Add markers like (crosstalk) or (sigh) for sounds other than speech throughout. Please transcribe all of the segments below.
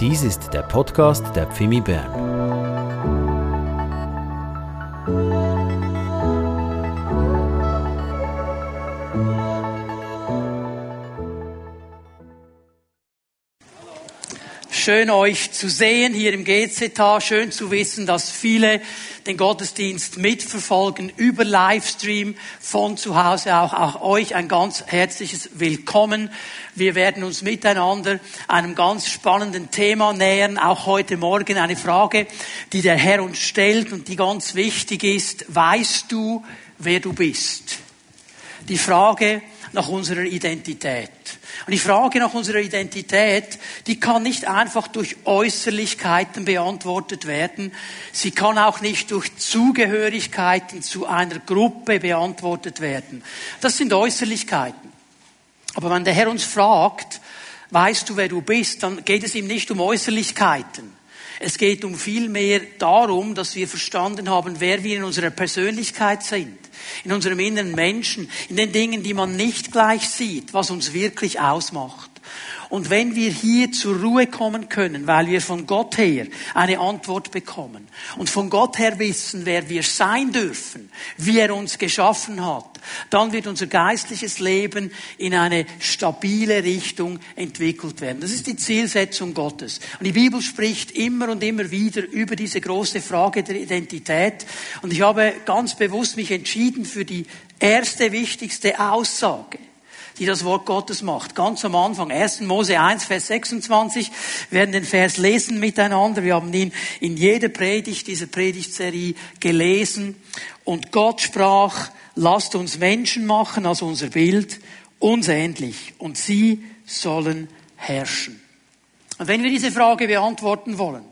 Dies ist der Podcast der Pfimi Bern. Schön euch zu sehen hier im GZH. Schön zu wissen, dass viele den Gottesdienst mitverfolgen über Livestream von zu Hause. Auch, auch euch ein ganz herzliches Willkommen. Wir werden uns miteinander einem ganz spannenden Thema nähern. Auch heute Morgen eine Frage, die der Herr uns stellt und die ganz wichtig ist. Weißt du, wer du bist? Die Frage nach unserer Identität. Und die Frage nach unserer Identität, die kann nicht einfach durch Äußerlichkeiten beantwortet werden. Sie kann auch nicht durch Zugehörigkeiten zu einer Gruppe beantwortet werden. Das sind Äußerlichkeiten. Aber wenn der Herr uns fragt, weißt du, wer du bist, dann geht es ihm nicht um Äußerlichkeiten. Es geht um viel mehr darum, dass wir verstanden haben, wer wir in unserer Persönlichkeit sind in unserem inneren Menschen, in den Dingen, die man nicht gleich sieht, was uns wirklich ausmacht. Und wenn wir hier zur Ruhe kommen können, weil wir von Gott her eine Antwort bekommen und von Gott her wissen, wer wir sein dürfen, wie er uns geschaffen hat, dann wird unser geistliches Leben in eine stabile Richtung entwickelt werden. Das ist die Zielsetzung Gottes. Und die Bibel spricht immer und immer wieder über diese große Frage der Identität. Und ich habe ganz bewusst mich entschieden für die erste wichtigste Aussage die das Wort Gottes macht. Ganz am Anfang, 1. Mose 1, Vers 26. Wir werden den Vers lesen miteinander. Wir haben ihn in jeder Predigt dieser Predigtserie gelesen. Und Gott sprach, lasst uns Menschen machen als unser Bild, uns ähnlich. Und sie sollen herrschen. Und wenn wir diese Frage beantworten wollen,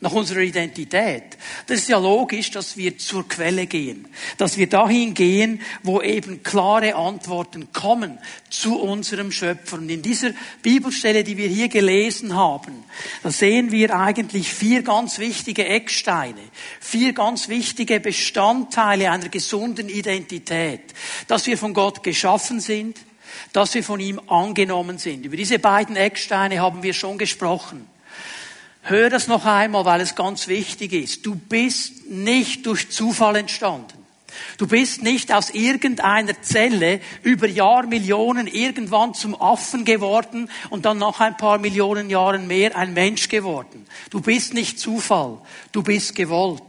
nach unserer Identität. Das ist ja logisch, dass wir zur Quelle gehen, dass wir dahin gehen, wo eben klare Antworten kommen zu unserem Schöpfer. Und in dieser Bibelstelle, die wir hier gelesen haben, da sehen wir eigentlich vier ganz wichtige Ecksteine, vier ganz wichtige Bestandteile einer gesunden Identität, dass wir von Gott geschaffen sind, dass wir von ihm angenommen sind. Über diese beiden Ecksteine haben wir schon gesprochen. Hör das noch einmal, weil es ganz wichtig ist. Du bist nicht durch Zufall entstanden. Du bist nicht aus irgendeiner Zelle über Jahrmillionen irgendwann zum Affen geworden und dann nach ein paar Millionen Jahren mehr ein Mensch geworden. Du bist nicht Zufall. Du bist gewollt.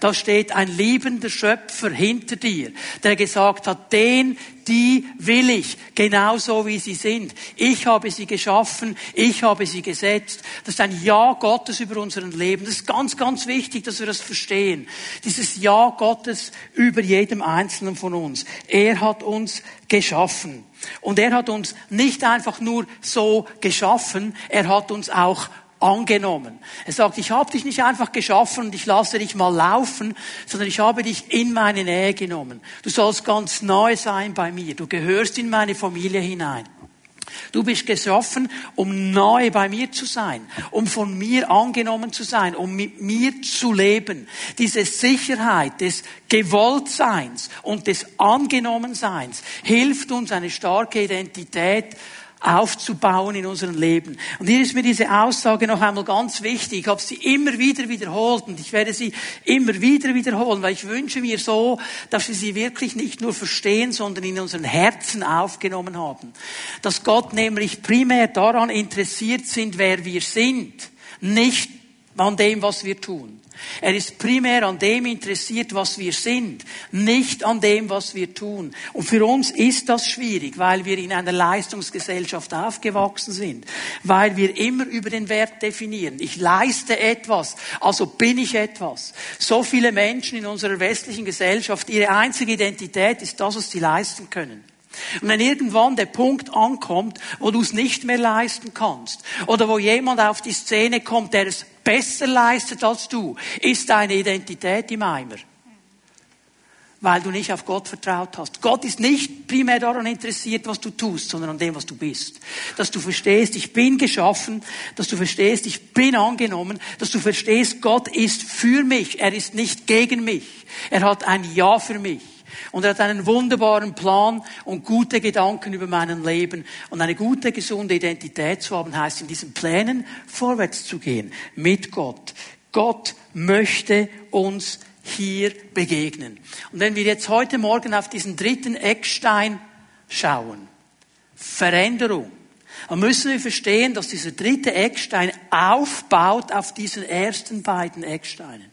Da steht ein liebender Schöpfer hinter dir, der gesagt hat, den die will ich, genauso wie sie sind. Ich habe sie geschaffen, ich habe sie gesetzt. Das ist ein Ja Gottes über unseren Leben. Das ist ganz, ganz wichtig, dass wir das verstehen. Dieses Ja Gottes über jedem Einzelnen von uns. Er hat uns geschaffen. Und er hat uns nicht einfach nur so geschaffen, er hat uns auch angenommen. Er sagt, ich habe dich nicht einfach geschaffen und ich lasse dich mal laufen, sondern ich habe dich in meine Nähe genommen. Du sollst ganz neu sein bei mir. Du gehörst in meine Familie hinein. Du bist geschaffen, um neu bei mir zu sein, um von mir angenommen zu sein, um mit mir zu leben. Diese Sicherheit des Gewolltseins und des Angenommenseins hilft uns, eine starke Identität aufzubauen in unserem Leben. Und hier ist mir diese Aussage noch einmal ganz wichtig. Ich habe sie immer wieder wiederholt und ich werde sie immer wieder wiederholen, weil ich wünsche mir so, dass wir sie wirklich nicht nur verstehen, sondern in unseren Herzen aufgenommen haben. Dass Gott nämlich primär daran interessiert sind, wer wir sind, nicht an dem, was wir tun. Er ist primär an dem interessiert, was wir sind, nicht an dem, was wir tun. Und für uns ist das schwierig, weil wir in einer Leistungsgesellschaft aufgewachsen sind, weil wir immer über den Wert definieren. Ich leiste etwas, also bin ich etwas. So viele Menschen in unserer westlichen Gesellschaft, ihre einzige Identität ist das, was sie leisten können. Und wenn irgendwann der Punkt ankommt, wo du es nicht mehr leisten kannst, oder wo jemand auf die Szene kommt, der es besser leistet als du, ist deine Identität im Eimer. Weil du nicht auf Gott vertraut hast. Gott ist nicht primär daran interessiert, was du tust, sondern an dem, was du bist. Dass du verstehst, ich bin geschaffen, dass du verstehst, ich bin angenommen, dass du verstehst, Gott ist für mich, er ist nicht gegen mich. Er hat ein Ja für mich. Und er hat einen wunderbaren Plan und gute Gedanken über mein Leben. Und eine gute, gesunde Identität zu haben, heißt in diesen Plänen vorwärts zu gehen. Mit Gott. Gott möchte uns hier begegnen. Und wenn wir jetzt heute Morgen auf diesen dritten Eckstein schauen, Veränderung, dann müssen wir verstehen, dass dieser dritte Eckstein aufbaut auf diesen ersten beiden Ecksteinen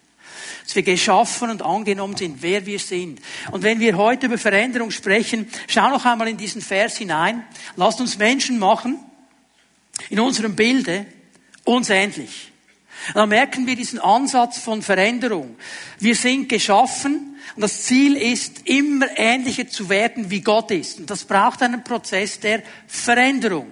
dass wir geschaffen und angenommen sind, wer wir sind. Und wenn wir heute über Veränderung sprechen, schau noch einmal in diesen Vers hinein. Lasst uns Menschen machen, in unserem Bilde, uns ähnlich. Da merken wir diesen Ansatz von Veränderung. Wir sind geschaffen und das Ziel ist, immer ähnlicher zu werden, wie Gott ist. Und das braucht einen Prozess der Veränderung.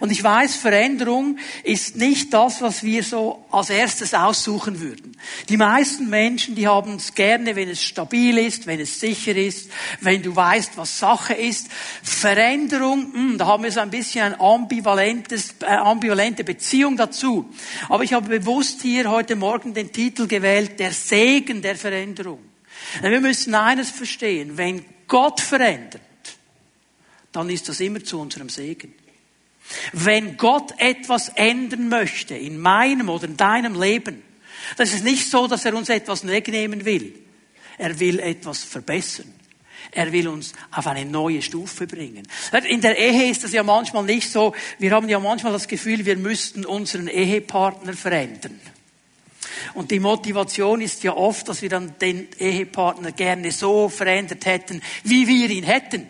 Und ich weiß, Veränderung ist nicht das, was wir so als erstes aussuchen würden. Die meisten Menschen, die haben es gerne, wenn es stabil ist, wenn es sicher ist, wenn du weißt, was Sache ist. Veränderung, mh, hm, da haben wir so ein bisschen eine ambivalentes, äh, ambivalente Beziehung dazu. Aber ich habe bewusst hier heute Morgen den Titel gewählt, der Segen der Veränderung. Denn wir müssen eines verstehen, wenn Gott verändert, dann ist das immer zu unserem Segen. Wenn Gott etwas ändern möchte in meinem oder in deinem Leben, das ist nicht so, dass er uns etwas wegnehmen will. Er will etwas verbessern. Er will uns auf eine neue Stufe bringen. In der Ehe ist das ja manchmal nicht so. Wir haben ja manchmal das Gefühl, wir müssten unseren Ehepartner verändern. Und die Motivation ist ja oft, dass wir dann den Ehepartner gerne so verändert hätten, wie wir ihn hätten.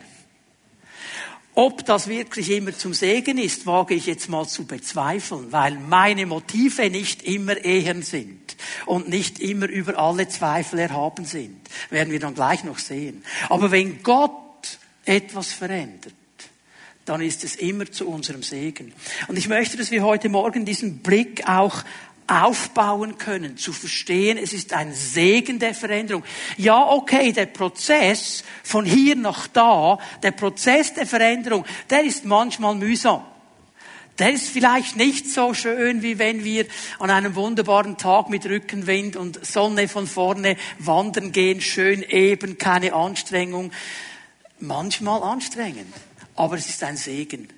Ob das wirklich immer zum Segen ist, wage ich jetzt mal zu bezweifeln, weil meine Motive nicht immer Ehen sind und nicht immer über alle Zweifel erhaben sind. Werden wir dann gleich noch sehen. Aber wenn Gott etwas verändert, dann ist es immer zu unserem Segen. Und ich möchte, dass wir heute Morgen diesen Blick auch aufbauen können, zu verstehen, es ist ein Segen der Veränderung. Ja, okay, der Prozess von hier nach da, der Prozess der Veränderung, der ist manchmal mühsam. Der ist vielleicht nicht so schön, wie wenn wir an einem wunderbaren Tag mit Rückenwind und Sonne von vorne wandern gehen, schön eben, keine Anstrengung. Manchmal anstrengend, aber es ist ein Segen.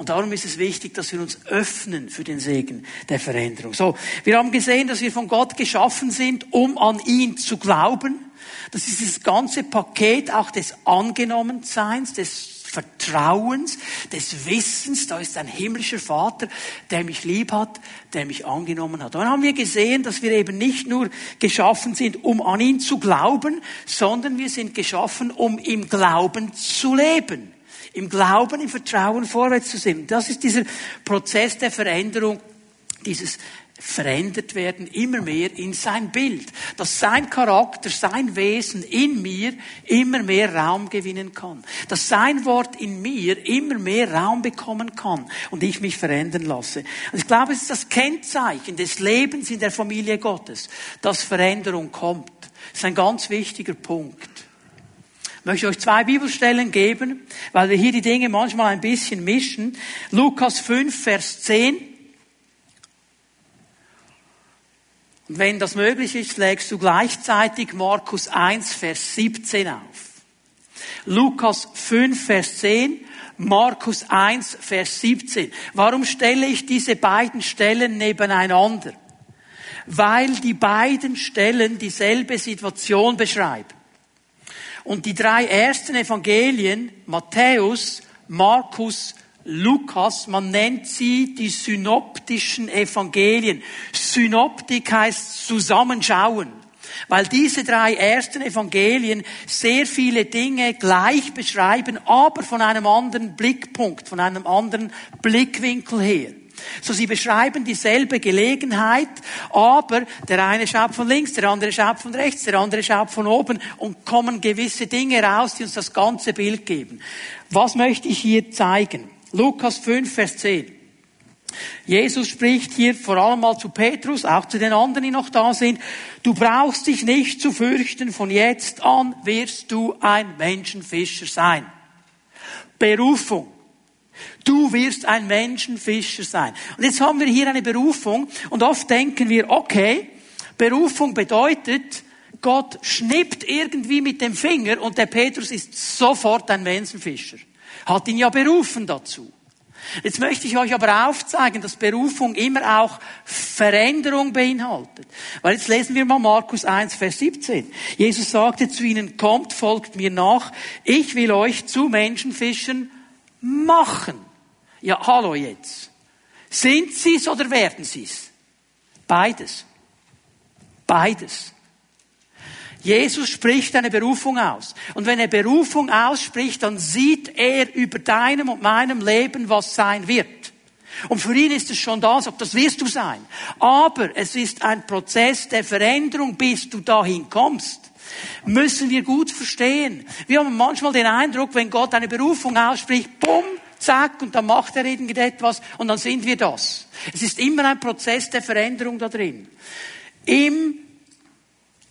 Und darum ist es wichtig, dass wir uns öffnen für den Segen der Veränderung. So, wir haben gesehen, dass wir von Gott geschaffen sind, um an ihn zu glauben. Das ist das ganze Paket auch des Angenommenseins, des Vertrauens, des Wissens, da ist ein himmlischer Vater, der mich lieb hat, der mich angenommen hat. Und dann haben wir gesehen, dass wir eben nicht nur geschaffen sind, um an ihn zu glauben, sondern wir sind geschaffen, um im Glauben zu leben im Glauben, im Vertrauen vorwärts zu sehen. Das ist dieser Prozess der Veränderung, dieses verändert werden immer mehr in sein Bild, dass sein Charakter, sein Wesen in mir immer mehr Raum gewinnen kann, dass sein Wort in mir immer mehr Raum bekommen kann und ich mich verändern lasse. Und ich glaube, es ist das Kennzeichen des Lebens in der Familie Gottes, dass Veränderung kommt. Das ist ein ganz wichtiger Punkt. Ich möchte euch zwei Bibelstellen geben, weil wir hier die Dinge manchmal ein bisschen mischen. Lukas 5, Vers 10. Und wenn das möglich ist, legst du gleichzeitig Markus 1, Vers 17 auf. Lukas 5, Vers 10, Markus 1, Vers 17. Warum stelle ich diese beiden Stellen nebeneinander? Weil die beiden Stellen dieselbe Situation beschreiben. Und die drei ersten Evangelien, Matthäus, Markus, Lukas, man nennt sie die synoptischen Evangelien. Synoptik heißt zusammenschauen. Weil diese drei ersten Evangelien sehr viele Dinge gleich beschreiben, aber von einem anderen Blickpunkt, von einem anderen Blickwinkel her. So, sie beschreiben dieselbe Gelegenheit, aber der eine schaut von links, der andere schaut von rechts, der andere schaut von oben und kommen gewisse Dinge raus, die uns das ganze Bild geben. Was möchte ich hier zeigen? Lukas 5, Vers 10. Jesus spricht hier vor allem mal zu Petrus, auch zu den anderen, die noch da sind. Du brauchst dich nicht zu fürchten, von jetzt an wirst du ein Menschenfischer sein. Berufung. Du wirst ein Menschenfischer sein. Und jetzt haben wir hier eine Berufung und oft denken wir, okay, Berufung bedeutet, Gott schnippt irgendwie mit dem Finger und der Petrus ist sofort ein Menschenfischer. Hat ihn ja berufen dazu. Jetzt möchte ich euch aber aufzeigen, dass Berufung immer auch Veränderung beinhaltet. Weil jetzt lesen wir mal Markus 1, Vers 17. Jesus sagte zu ihnen, kommt, folgt mir nach, ich will euch zu Menschenfischen machen. Ja, hallo jetzt. Sind sie's oder werden sie's? Beides. Beides. Jesus spricht eine Berufung aus. Und wenn er Berufung ausspricht, dann sieht er über deinem und meinem Leben, was sein wird. Und für ihn ist es schon da, sagt, das wirst du sein. Aber es ist ein Prozess der Veränderung, bis du dahin kommst. Müssen wir gut verstehen. Wir haben manchmal den Eindruck, wenn Gott eine Berufung ausspricht, bumm, zack, und dann macht er irgendetwas und dann sind wir das. Es ist immer ein Prozess der Veränderung da drin. Im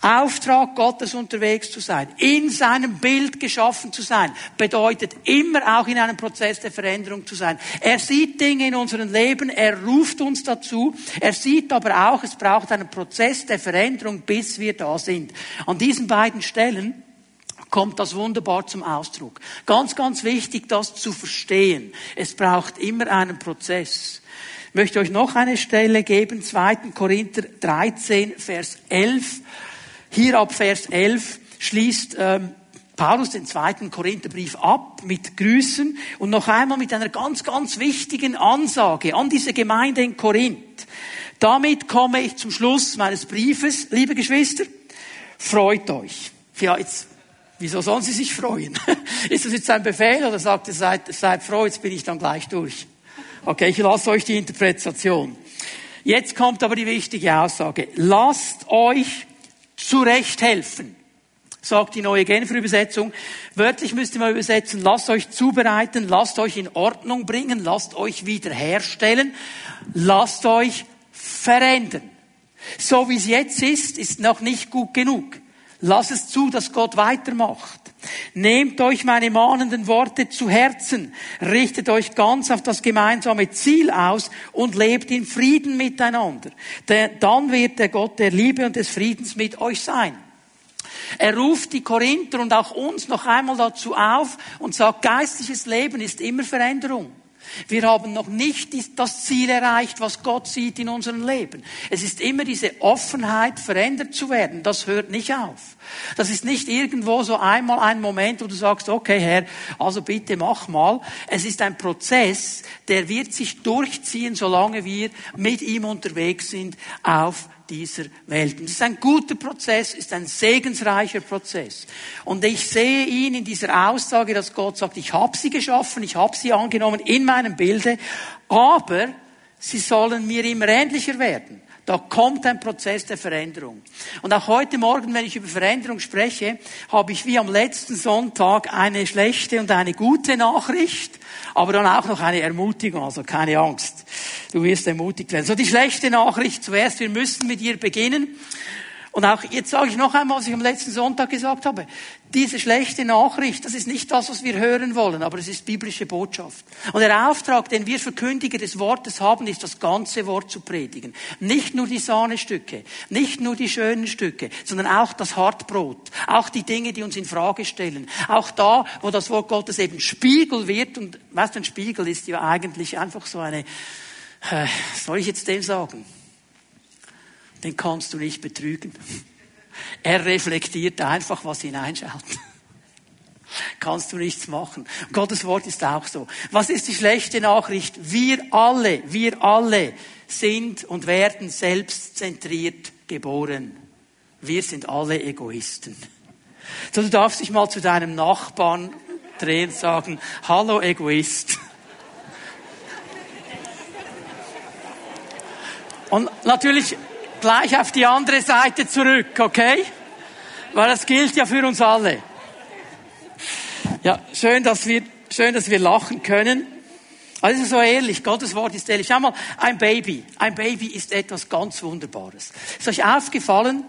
Auftrag Gottes unterwegs zu sein, in seinem Bild geschaffen zu sein, bedeutet immer auch in einem Prozess der Veränderung zu sein. Er sieht Dinge in unserem Leben, er ruft uns dazu, er sieht aber auch, es braucht einen Prozess der Veränderung, bis wir da sind. An diesen beiden Stellen kommt das wunderbar zum Ausdruck. Ganz, ganz wichtig, das zu verstehen. Es braucht immer einen Prozess. Ich möchte euch noch eine Stelle geben, 2. Korinther 13, Vers 11. Hier ab Vers 11 schließt ähm, Paulus den zweiten Korintherbrief ab mit Grüßen und noch einmal mit einer ganz, ganz wichtigen Ansage an diese Gemeinde in Korinth. Damit komme ich zum Schluss meines Briefes, liebe Geschwister. Freut euch. Ja, jetzt, wieso sollen Sie sich freuen? (laughs) Ist das jetzt ein Befehl oder sagt ihr, seid, seid froh, jetzt bin ich dann gleich durch? Okay, ich lasse euch die Interpretation. Jetzt kommt aber die wichtige Aussage. Lasst euch zurecht helfen, sagt die neue Genfer Übersetzung. Wörtlich müsst ihr mal übersetzen, lasst euch zubereiten, lasst euch in Ordnung bringen, lasst euch wiederherstellen, lasst euch verändern. So wie es jetzt ist, ist noch nicht gut genug. Lass es zu, dass Gott weitermacht. Nehmt euch meine mahnenden Worte zu Herzen, richtet euch ganz auf das gemeinsame Ziel aus und lebt in Frieden miteinander. Denn dann wird der Gott der Liebe und des Friedens mit euch sein. Er ruft die Korinther und auch uns noch einmal dazu auf und sagt, geistliches Leben ist immer Veränderung. Wir haben noch nicht das Ziel erreicht, was Gott sieht in unserem Leben. Es ist immer diese Offenheit, verändert zu werden. Das hört nicht auf. Das ist nicht irgendwo so einmal ein Moment, wo du sagst, okay Herr, also bitte mach mal. Es ist ein Prozess, der wird sich durchziehen, solange wir mit ihm unterwegs sind auf dieser Welt. Und es ist ein guter Prozess, ist ein segensreicher Prozess. Und ich sehe ihn in dieser Aussage, dass Gott sagt, ich habe sie geschaffen, ich habe sie angenommen in meinem Bilde, aber sie sollen mir immer ähnlicher werden. Da kommt ein Prozess der Veränderung. Und auch heute Morgen, wenn ich über Veränderung spreche, habe ich wie am letzten Sonntag eine schlechte und eine gute Nachricht, aber dann auch noch eine Ermutigung, also keine Angst. Du wirst ermutigt werden. So die schlechte Nachricht zuerst, wir müssen mit ihr beginnen. Und auch jetzt sage ich noch einmal, was ich am letzten Sonntag gesagt habe. Diese schlechte Nachricht, das ist nicht das, was wir hören wollen, aber es ist biblische Botschaft. Und der Auftrag, den wir Verkündiger des Wortes haben, ist das ganze Wort zu predigen. Nicht nur die Sahnestücke, nicht nur die schönen Stücke, sondern auch das Hartbrot, auch die Dinge, die uns in Frage stellen, auch da, wo das Wort Gottes eben Spiegel wird. Und du, ein Spiegel ist ja eigentlich einfach so eine, soll ich jetzt dem sagen? Den kannst du nicht betrügen. Er reflektiert einfach, was hineinschaut. Kannst du nichts machen. Gottes Wort ist auch so. Was ist die schlechte Nachricht? Wir alle, wir alle sind und werden selbstzentriert geboren. Wir sind alle Egoisten. So, du darfst dich mal zu deinem Nachbarn drehen und sagen, hallo Egoist. Und natürlich gleich auf die andere Seite zurück, okay? Weil das gilt ja für uns alle. Ja, schön, dass wir, schön, dass wir lachen können. Also so ehrlich, Gottes Wort ist ehrlich. Schau mal, ein Baby, ein Baby ist etwas ganz Wunderbares. Ist euch aufgefallen,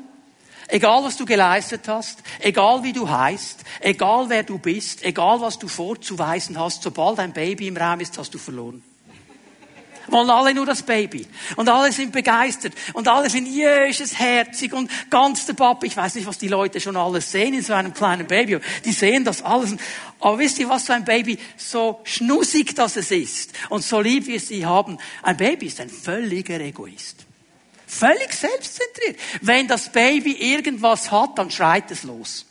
egal was du geleistet hast, egal wie du heißt, egal wer du bist, egal was du vorzuweisen hast, sobald ein Baby im Raum ist, hast du verloren. Wollen alle nur das Baby. Und alle sind begeistert. Und alle finden, jö, ist es herzig und ganz der Papa. Ich weiß nicht, was die Leute schon alles sehen in so einem kleinen Baby. Die sehen das alles. Aber wisst ihr, was so ein Baby, so schnussig das es ist und so lieb wir sie haben. Ein Baby ist ein völliger Egoist. Völlig selbstzentriert. Wenn das Baby irgendwas hat, dann schreit es los.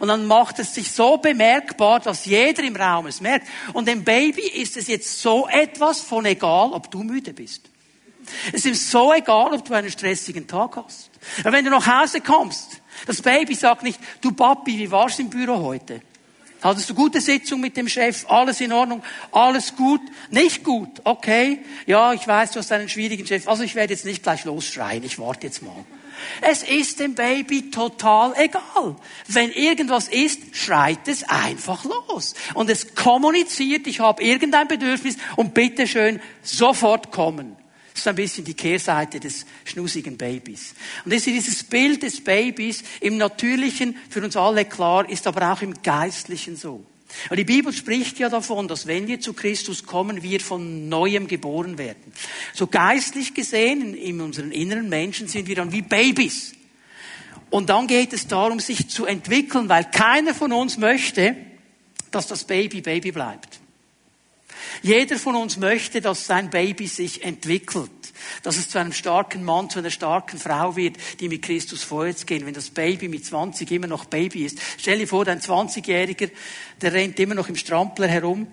Und dann macht es sich so bemerkbar, dass jeder im Raum es merkt. Und dem Baby ist es jetzt so etwas von egal, ob du müde bist. Es ist so egal, ob du einen stressigen Tag hast. Aber wenn du nach Hause kommst, das Baby sagt nicht, du Papi, wie war's im Büro heute? Hattest du gute Sitzung mit dem Chef? Alles in Ordnung? Alles gut? Nicht gut? Okay. Ja, ich weiß, du hast einen schwierigen Chef. Also ich werde jetzt nicht gleich losschreien. Ich warte jetzt mal. Es ist dem Baby total egal. Wenn irgendwas ist, schreit es einfach los. Und es kommuniziert, ich habe irgendein Bedürfnis und bitte schön sofort kommen. Das ist ein bisschen die Kehrseite des schnusigen Babys. Und das ist dieses Bild des Babys im Natürlichen für uns alle klar, ist aber auch im Geistlichen so. Und die Bibel spricht ja davon, dass wenn wir zu Christus kommen, wir von neuem geboren werden. So geistlich gesehen, in unseren inneren Menschen sind wir dann wie Babys. Und dann geht es darum, sich zu entwickeln, weil keiner von uns möchte, dass das Baby Baby bleibt. Jeder von uns möchte, dass sein Baby sich entwickelt dass es zu einem starken Mann, zu einer starken Frau wird, die mit Christus vorwärts gehen. Wenn das Baby mit 20 immer noch Baby ist. Stell dir vor, dein 20-Jähriger, der rennt immer noch im Strampler herum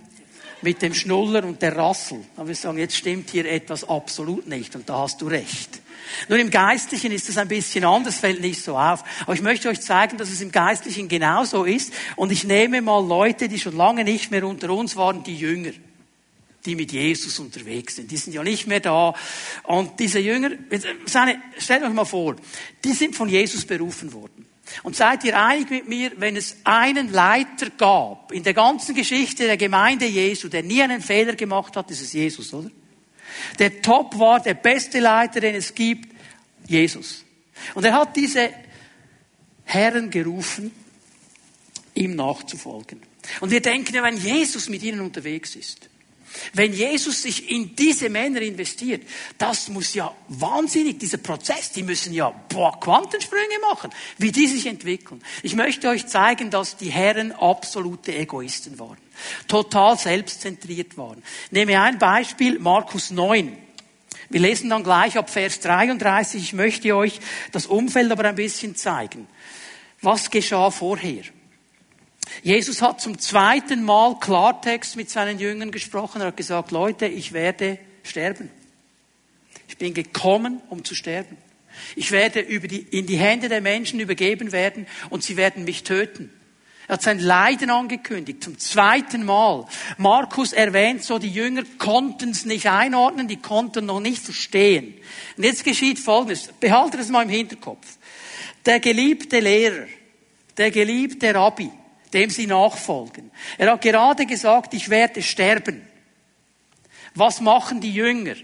mit dem Schnuller und der Rassel. Aber wir sagen, jetzt stimmt hier etwas absolut nicht und da hast du recht. Nur im Geistlichen ist es ein bisschen anders, fällt nicht so auf. Aber ich möchte euch zeigen, dass es im Geistlichen genauso ist. Und ich nehme mal Leute, die schon lange nicht mehr unter uns waren, die Jünger die mit Jesus unterwegs sind. Die sind ja nicht mehr da. Und diese Jünger, stellt euch mal vor, die sind von Jesus berufen worden. Und seid ihr einig mit mir, wenn es einen Leiter gab in der ganzen Geschichte der Gemeinde Jesu, der nie einen Fehler gemacht hat, ist es Jesus, oder? Der Top war, der beste Leiter, den es gibt, Jesus. Und er hat diese Herren gerufen, ihm nachzufolgen. Und wir denken wenn Jesus mit ihnen unterwegs ist, wenn Jesus sich in diese Männer investiert, das muss ja wahnsinnig, dieser Prozess, die müssen ja boah, Quantensprünge machen, wie die sich entwickeln. Ich möchte euch zeigen, dass die Herren absolute Egoisten waren, total selbstzentriert waren. Nehme ein Beispiel, Markus 9. Wir lesen dann gleich ab Vers 33. Ich möchte euch das Umfeld aber ein bisschen zeigen. Was geschah vorher? Jesus hat zum zweiten Mal Klartext mit seinen Jüngern gesprochen. Er hat gesagt, Leute, ich werde sterben. Ich bin gekommen, um zu sterben. Ich werde die, in die Hände der Menschen übergeben werden und sie werden mich töten. Er hat sein Leiden angekündigt, zum zweiten Mal. Markus erwähnt so, die Jünger konnten es nicht einordnen, die konnten noch nicht verstehen. Und jetzt geschieht Folgendes, behaltet es mal im Hinterkopf. Der geliebte Lehrer, der geliebte Rabbi, dem sie nachfolgen. Er hat gerade gesagt, ich werde sterben. Was machen die Jünger?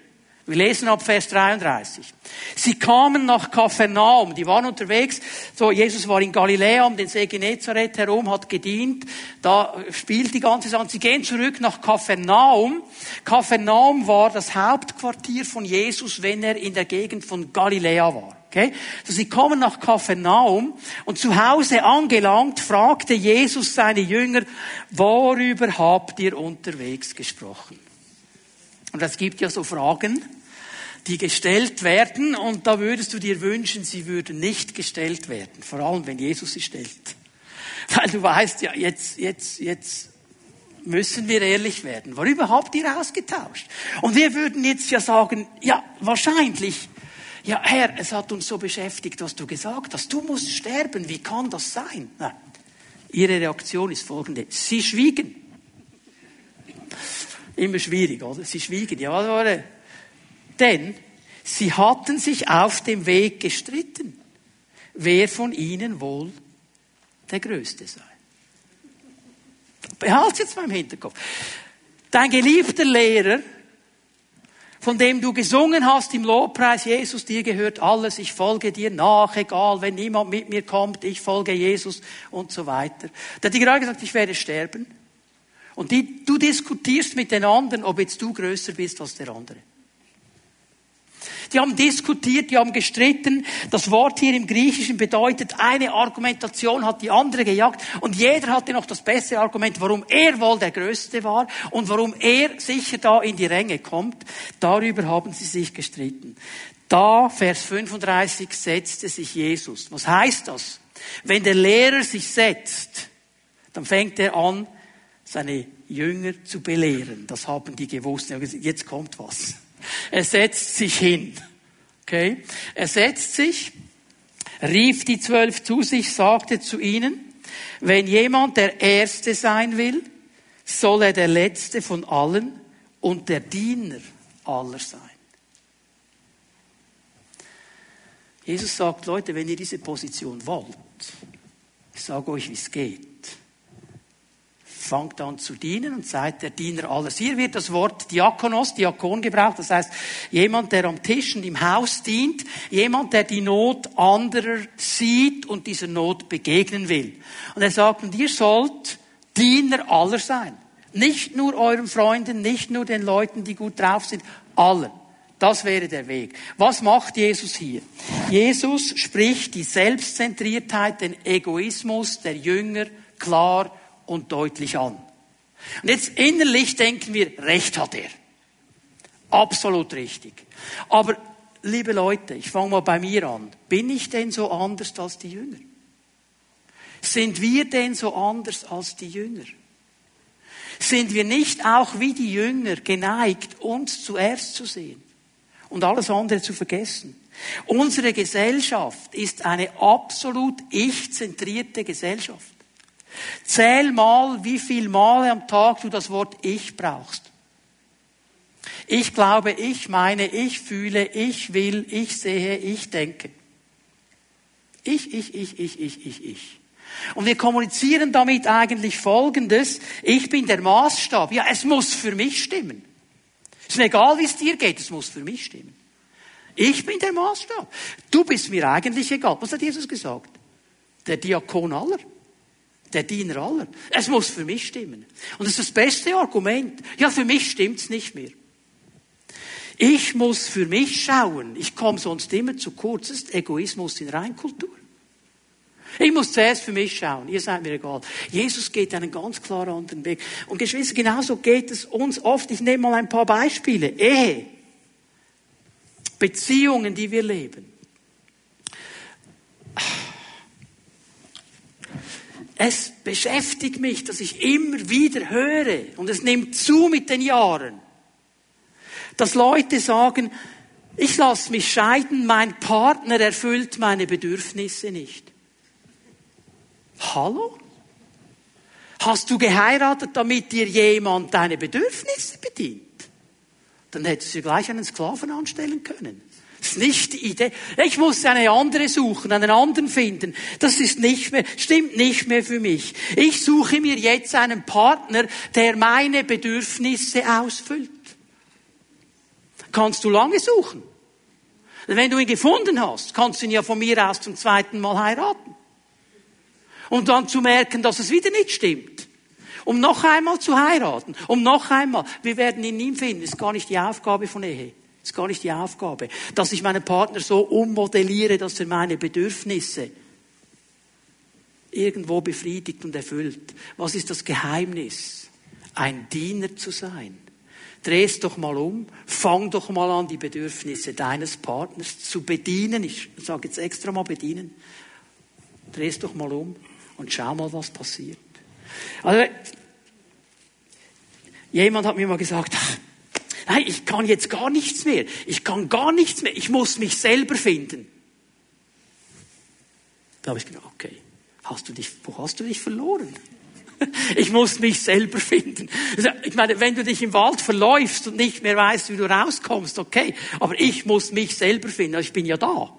Wir lesen ab Vers 33. Sie kamen nach Kapernaum, die waren unterwegs, so Jesus war in Galiläa um den See Genezareth herum, hat gedient, da spielt die ganze Sache. Sie gehen zurück nach Kapernaum. Kapernaum war das Hauptquartier von Jesus, wenn er in der Gegend von Galiläa war. Okay? So, sie kommen nach Kapernaum und zu Hause angelangt, fragte Jesus seine Jünger, worüber habt ihr unterwegs gesprochen? Und es gibt ja so Fragen, die gestellt werden und da würdest du dir wünschen, sie würden nicht gestellt werden. Vor allem, wenn Jesus sie stellt. Weil du weißt ja, jetzt, jetzt, jetzt müssen wir ehrlich werden. Worüber habt ihr ausgetauscht? Und wir würden jetzt ja sagen, ja, wahrscheinlich ja Herr, es hat uns so beschäftigt, was du gesagt hast. Du musst sterben. Wie kann das sein? Nein. Ihre Reaktion ist folgende. Sie schwiegen. Immer schwierig, oder? Sie schwiegen. Ja, oder? Denn sie hatten sich auf dem Weg gestritten, wer von ihnen wohl der Größte sei. Behalte jetzt mal im Hinterkopf. Dein geliebter Lehrer von dem du gesungen hast im Lobpreis, Jesus, dir gehört alles, ich folge dir nach, egal, wenn niemand mit mir kommt, ich folge Jesus und so weiter. Der hat dir gerade gesagt, ich werde sterben. Und die, du diskutierst mit den anderen, ob jetzt du größer bist als der andere. Die haben diskutiert, die haben gestritten. Das Wort hier im Griechischen bedeutet, eine Argumentation hat die andere gejagt und jeder hatte noch das beste Argument, warum er wohl der Größte war und warum er sicher da in die Ränge kommt. Darüber haben sie sich gestritten. Da, Vers 35, setzte sich Jesus. Was heißt das? Wenn der Lehrer sich setzt, dann fängt er an, seine Jünger zu belehren. Das haben die gewusst. Jetzt kommt was. Er setzt sich hin. Okay? Er setzt sich, rief die zwölf zu sich, sagte zu ihnen, wenn jemand der Erste sein will, soll er der Letzte von allen und der Diener aller sein. Jesus sagt, Leute, wenn ihr diese Position wollt, ich sage euch, wie es geht fangt an zu dienen und seid der Diener alles. Hier wird das Wort Diakonos, Diakon gebraucht. Das heißt, jemand, der am Tisch und im Haus dient, jemand, der die Not anderer sieht und dieser Not begegnen will. Und er sagt, und ihr sollt Diener aller sein. Nicht nur euren Freunden, nicht nur den Leuten, die gut drauf sind, allen. Das wäre der Weg. Was macht Jesus hier? Jesus spricht die Selbstzentriertheit, den Egoismus der Jünger klar und deutlich an. Und jetzt innerlich denken wir, recht hat er. Absolut richtig. Aber, liebe Leute, ich fange mal bei mir an. Bin ich denn so anders als die Jünger? Sind wir denn so anders als die Jünger? Sind wir nicht auch wie die Jünger geneigt, uns zuerst zu sehen und alles andere zu vergessen? Unsere Gesellschaft ist eine absolut ich-zentrierte Gesellschaft. Zähl mal, wie viel Male am Tag du das Wort ich brauchst. Ich glaube, ich meine, ich fühle, ich will, ich sehe, ich denke. Ich, ich, ich, ich, ich, ich, ich. Und wir kommunizieren damit eigentlich Folgendes. Ich bin der Maßstab. Ja, es muss für mich stimmen. Ist mir egal, wie es dir geht, es muss für mich stimmen. Ich bin der Maßstab. Du bist mir eigentlich egal. Was hat Jesus gesagt? Der Diakon aller der Diener aller. Es muss für mich stimmen. Und das ist das beste Argument. Ja, für mich stimmt's nicht mehr. Ich muss für mich schauen. Ich komme sonst immer zu kurz. Das ist Egoismus in Reinkultur. Ich muss zuerst für mich schauen. Ihr seid mir egal. Jesus geht einen ganz klar anderen Weg. Und Geschwister, genauso geht es uns oft. Ich nehme mal ein paar Beispiele. Ehe. Beziehungen, die wir leben. Es beschäftigt mich, dass ich immer wieder höre, und es nimmt zu mit den Jahren, dass Leute sagen, ich lasse mich scheiden, mein Partner erfüllt meine Bedürfnisse nicht. Hallo? Hast du geheiratet, damit dir jemand deine Bedürfnisse bedient? Dann hättest du gleich einen Sklaven anstellen können. Das ist nicht die Idee. Ich muss eine andere suchen, einen anderen finden. Das ist nicht mehr, stimmt nicht mehr für mich. Ich suche mir jetzt einen Partner, der meine Bedürfnisse ausfüllt. Kannst du lange suchen. Wenn du ihn gefunden hast, kannst du ihn ja von mir aus zum zweiten Mal heiraten. Und dann zu merken, dass es wieder nicht stimmt. Um noch einmal zu heiraten. Um noch einmal. Wir werden ihn nie finden. Das ist gar nicht die Aufgabe von Ehe. Ist gar nicht die Aufgabe. Dass ich meinen Partner so ummodelliere, dass er meine Bedürfnisse irgendwo befriedigt und erfüllt. Was ist das Geheimnis? Ein Diener zu sein. Dreh es doch mal um, fang doch mal an, die Bedürfnisse deines Partners zu bedienen. Ich sage jetzt extra mal bedienen. Dreh es doch mal um und schau mal, was passiert. Also, jemand hat mir mal gesagt, nein, ich kann jetzt gar nichts mehr. Ich kann gar nichts mehr. Ich muss mich selber finden. Da habe ich gedacht, okay, hast du dich, wo hast du dich verloren? (laughs) Ich muss mich selber finden. Also, ich meine, wenn du dich im Wald verläufst und nicht mehr weißt, wie du rauskommst, okay. Aber ich muss mich selber finden. Also, ich bin ja da.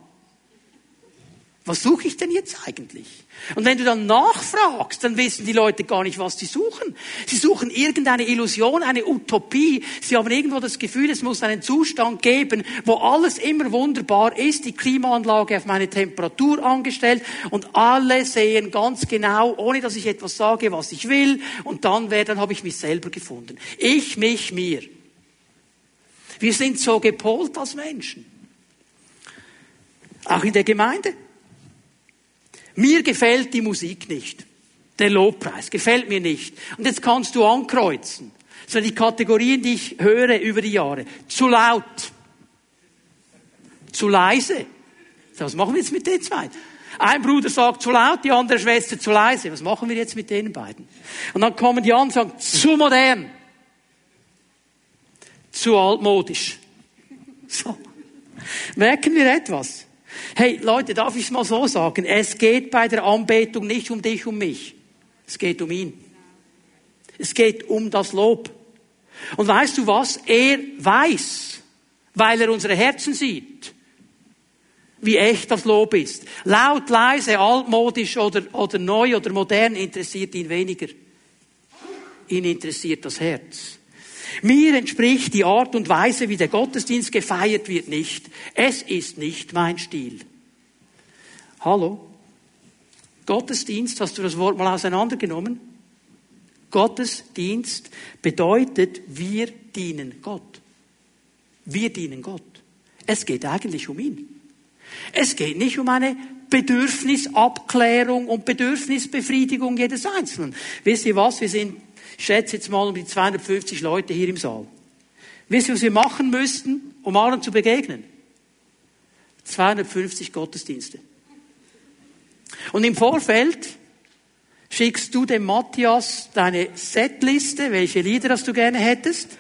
Was suche ich denn jetzt eigentlich? Und wenn du dann nachfragst, dann wissen die Leute gar nicht, was sie suchen. Sie suchen irgendeine Illusion, eine Utopie. Sie haben irgendwo das Gefühl, es muss einen Zustand geben, wo alles immer wunderbar ist, die Klimaanlage auf meine Temperatur angestellt und alle sehen ganz genau, ohne dass ich etwas sage, was ich will. Und dann wäre, dann habe ich mich selber gefunden. Ich, mich, mir. Wir sind so gepolt als Menschen. Auch in der Gemeinde. Mir gefällt die Musik nicht. Der Lobpreis gefällt mir nicht. Und jetzt kannst du ankreuzen. Das sind die Kategorien, die ich höre über die Jahre. Zu laut. Zu leise. Was machen wir jetzt mit den zwei? Ein Bruder sagt zu laut, die andere Schwester zu leise. Was machen wir jetzt mit den beiden? Und dann kommen die anderen und sagen, zu modern. Zu altmodisch. So. Merken wir etwas? Hey, Leute, darf ich es mal so sagen? Es geht bei der Anbetung nicht um dich, um mich. Es geht um ihn. Es geht um das Lob. Und weißt du was? Er weiß, weil er unsere Herzen sieht, wie echt das Lob ist. Laut, leise, altmodisch oder, oder neu oder modern interessiert ihn weniger. Ihn interessiert das Herz. Mir entspricht die Art und Weise, wie der Gottesdienst gefeiert wird, nicht. Es ist nicht mein Stil. Hallo? Gottesdienst, hast du das Wort mal auseinandergenommen? Gottesdienst bedeutet, wir dienen Gott. Wir dienen Gott. Es geht eigentlich um ihn. Es geht nicht um eine Bedürfnisabklärung und Bedürfnisbefriedigung jedes Einzelnen. Wisst ihr was? Wir sind ich schätze jetzt mal um die 250 Leute hier im Saal. Wisst ihr, was wir machen müssten, um allen zu begegnen? 250 Gottesdienste. Und im Vorfeld schickst du dem Matthias deine Setliste, welche Lieder das du gerne hättest.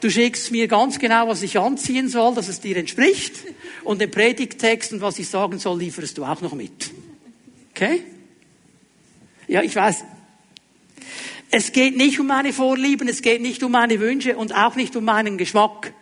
Du schickst mir ganz genau, was ich anziehen soll, dass es dir entspricht. Und den Predigttext und was ich sagen soll, lieferst du auch noch mit. Okay? Ja, ich weiß, es geht nicht um meine Vorlieben, es geht nicht um meine Wünsche und auch nicht um meinen Geschmack.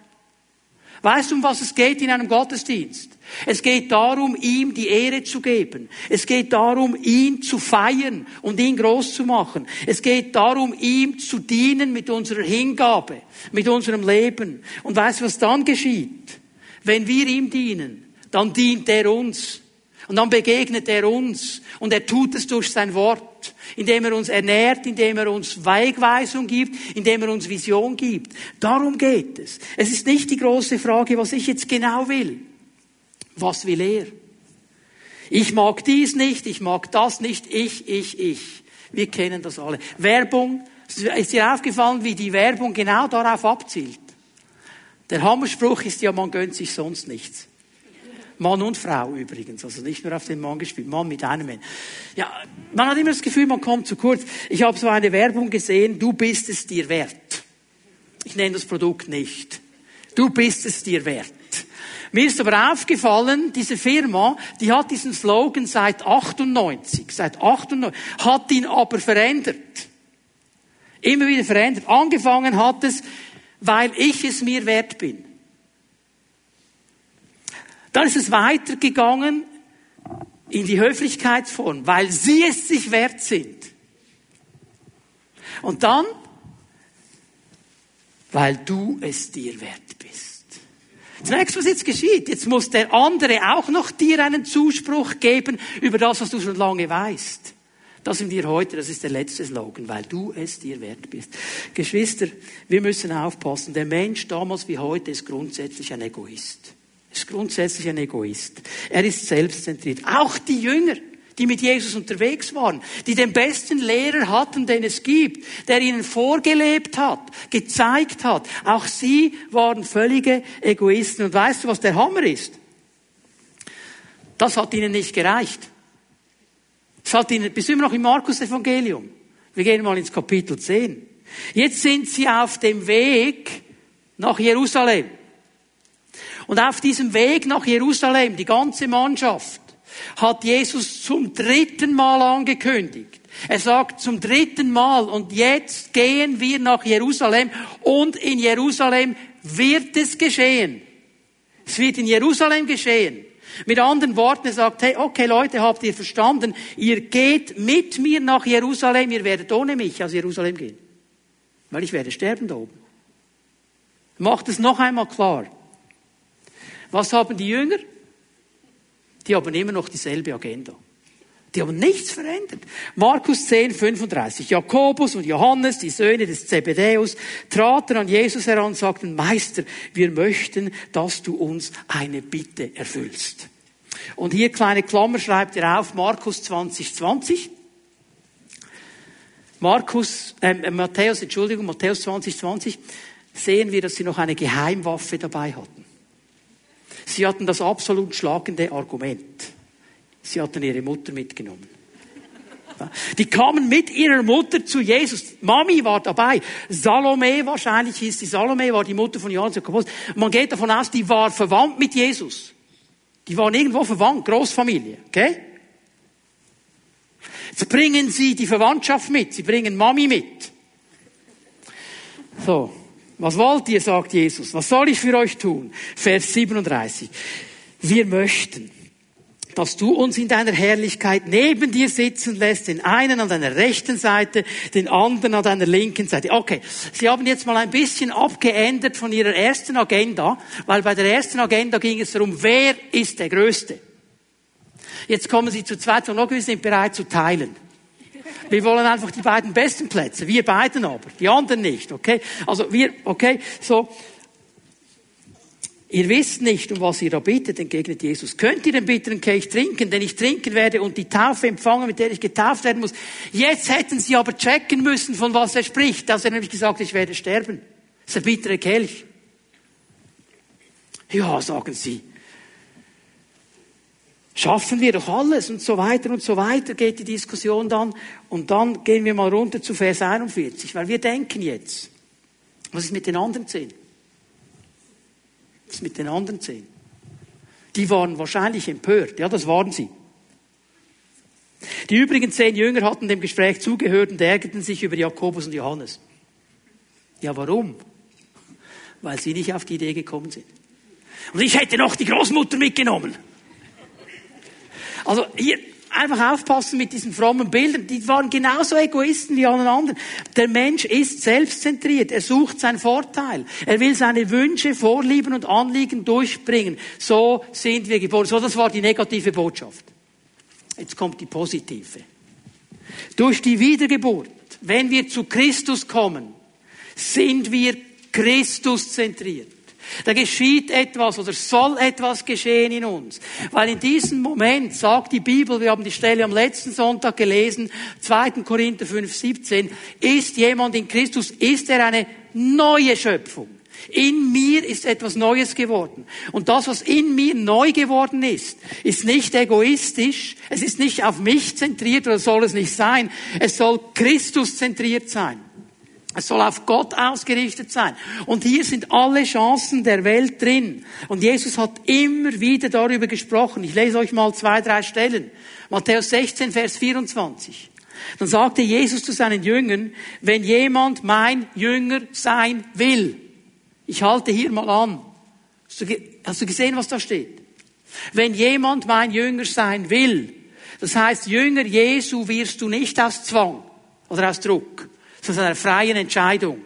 Weißt du, um was es geht in einem Gottesdienst? Es geht darum, ihm die Ehre zu geben. Es geht darum, ihn zu feiern und ihn groß zu machen. Es geht darum, ihm zu dienen mit unserer Hingabe, mit unserem Leben. Und weißt du, was dann geschieht? Wenn wir ihm dienen, dann dient er uns. Und dann begegnet er uns. Und er tut es durch sein Wort indem er uns ernährt, indem er uns Wegweisung gibt, indem er uns Vision gibt. Darum geht es. Es ist nicht die große Frage, was ich jetzt genau will. Was will er? Ich mag dies nicht, ich mag das nicht, ich, ich, ich. Wir kennen das alle. Werbung, ist dir aufgefallen, wie die Werbung genau darauf abzielt? Der Hammerspruch ist ja, man gönnt sich sonst nichts. Mann und Frau übrigens, also nicht nur auf den Mann gespielt, Mann mit einem Mann. Ja, man hat immer das Gefühl, man kommt zu kurz. Ich habe so eine Werbung gesehen, du bist es dir wert. Ich nenne das Produkt nicht. Du bist es dir wert. Mir ist aber aufgefallen, diese Firma, die hat diesen Slogan seit 98, seit 98, hat ihn aber verändert. Immer wieder verändert. Angefangen hat es, weil ich es mir wert bin. Dann ist es weitergegangen in die Höflichkeitsform, weil sie es sich wert sind. Und dann, weil du es dir wert bist. Zunächst, was jetzt geschieht, jetzt muss der andere auch noch dir einen Zuspruch geben über das, was du schon lange weißt. Das sind wir heute, das ist der letzte Slogan, weil du es dir wert bist. Geschwister, wir müssen aufpassen. Der Mensch damals wie heute ist grundsätzlich ein Egoist ist grundsätzlich ein Egoist. Er ist selbstzentriert. Auch die Jünger, die mit Jesus unterwegs waren, die den besten Lehrer hatten, den es gibt, der ihnen vorgelebt hat, gezeigt hat. Auch sie waren völlige Egoisten. Und weißt du, was der Hammer ist? Das hat ihnen nicht gereicht. Das hat ihnen, bist du immer noch im Markus-Evangelium? Wir gehen mal ins Kapitel 10. Jetzt sind sie auf dem Weg nach Jerusalem. Und auf diesem Weg nach Jerusalem, die ganze Mannschaft, hat Jesus zum dritten Mal angekündigt. Er sagt zum dritten Mal, und jetzt gehen wir nach Jerusalem und in Jerusalem wird es geschehen. Es wird in Jerusalem geschehen. Mit anderen Worten, er sagt, hey, okay Leute, habt ihr verstanden? Ihr geht mit mir nach Jerusalem, ihr werdet ohne mich aus Jerusalem gehen. Weil ich werde sterben da oben. Macht es noch einmal klar. Was haben die Jünger? Die haben immer noch dieselbe Agenda. Die haben nichts verändert. Markus 10, 35. Jakobus und Johannes, die Söhne des Zebedäus, traten an Jesus heran und sagten, Meister, wir möchten, dass du uns eine Bitte erfüllst. Und hier kleine Klammer schreibt ihr auf, Markus 20, 20. Markus, äh, Matthäus, Entschuldigung, Matthäus 20, 20, sehen wir, dass sie noch eine Geheimwaffe dabei hatten. Sie hatten das absolut schlagende Argument. Sie hatten ihre Mutter mitgenommen. Die kamen mit ihrer Mutter zu Jesus. Mami war dabei. Salome wahrscheinlich hieß die Salome, war die Mutter von Johannes Jakobus. Man geht davon aus, die war verwandt mit Jesus. Die waren irgendwo verwandt, Großfamilie, okay? Jetzt bringen sie die Verwandtschaft mit, sie bringen Mami mit. So, was wollt ihr, sagt Jesus, was soll ich für euch tun? Vers 37. Wir möchten, dass du uns in deiner Herrlichkeit neben dir sitzen lässt, den einen an deiner rechten Seite, den anderen an deiner linken Seite. Okay, Sie haben jetzt mal ein bisschen abgeändert von Ihrer ersten Agenda, weil bei der ersten Agenda ging es darum, wer ist der Größte. Jetzt kommen Sie zu zweit und wir sind bereit zu teilen. Wir wollen einfach die beiden besten Plätze. Wir beiden aber. Die anderen nicht, okay? Also wir, okay? So. Ihr wisst nicht, um was ihr da bittet, entgegnet Jesus. Könnt ihr den bitteren Kelch trinken, den ich trinken werde und die Taufe empfangen, mit der ich getauft werden muss? Jetzt hätten sie aber checken müssen, von was er spricht. Da hat er nämlich gesagt, ich werde sterben. Das ist der bittere Kelch. Ja, sagen sie. Schaffen wir doch alles und so weiter und so weiter geht die Diskussion dann. Und dann gehen wir mal runter zu Vers 41, weil wir denken jetzt, was ist mit den anderen zehn? Was ist mit den anderen zehn? Die waren wahrscheinlich empört. Ja, das waren sie. Die übrigen zehn Jünger hatten dem Gespräch zugehört und ärgerten sich über Jakobus und Johannes. Ja, warum? Weil sie nicht auf die Idee gekommen sind. Und ich hätte noch die Großmutter mitgenommen. Also hier einfach aufpassen mit diesen frommen Bildern. Die waren genauso Egoisten wie alle anderen. Der Mensch ist selbstzentriert. Er sucht seinen Vorteil. Er will seine Wünsche, Vorlieben und Anliegen durchbringen. So sind wir geboren. So, das war die negative Botschaft. Jetzt kommt die positive. Durch die Wiedergeburt, wenn wir zu Christus kommen, sind wir Christus zentriert. Da geschieht etwas oder soll etwas geschehen in uns. Weil in diesem Moment sagt die Bibel, wir haben die Stelle am letzten Sonntag gelesen, 2. Korinther 5, 17, ist jemand in Christus, ist er eine neue Schöpfung. In mir ist etwas Neues geworden. Und das, was in mir neu geworden ist, ist nicht egoistisch, es ist nicht auf mich zentriert oder soll es nicht sein, es soll Christus zentriert sein. Es soll auf Gott ausgerichtet sein. Und hier sind alle Chancen der Welt drin. Und Jesus hat immer wieder darüber gesprochen. Ich lese euch mal zwei, drei Stellen. Matthäus 16, Vers 24. Dann sagte Jesus zu seinen Jüngern, wenn jemand mein Jünger sein will, ich halte hier mal an. Hast du gesehen, was da steht? Wenn jemand mein Jünger sein will, das heißt, Jünger Jesu wirst du nicht aus Zwang oder aus Druck zu seiner freien Entscheidung.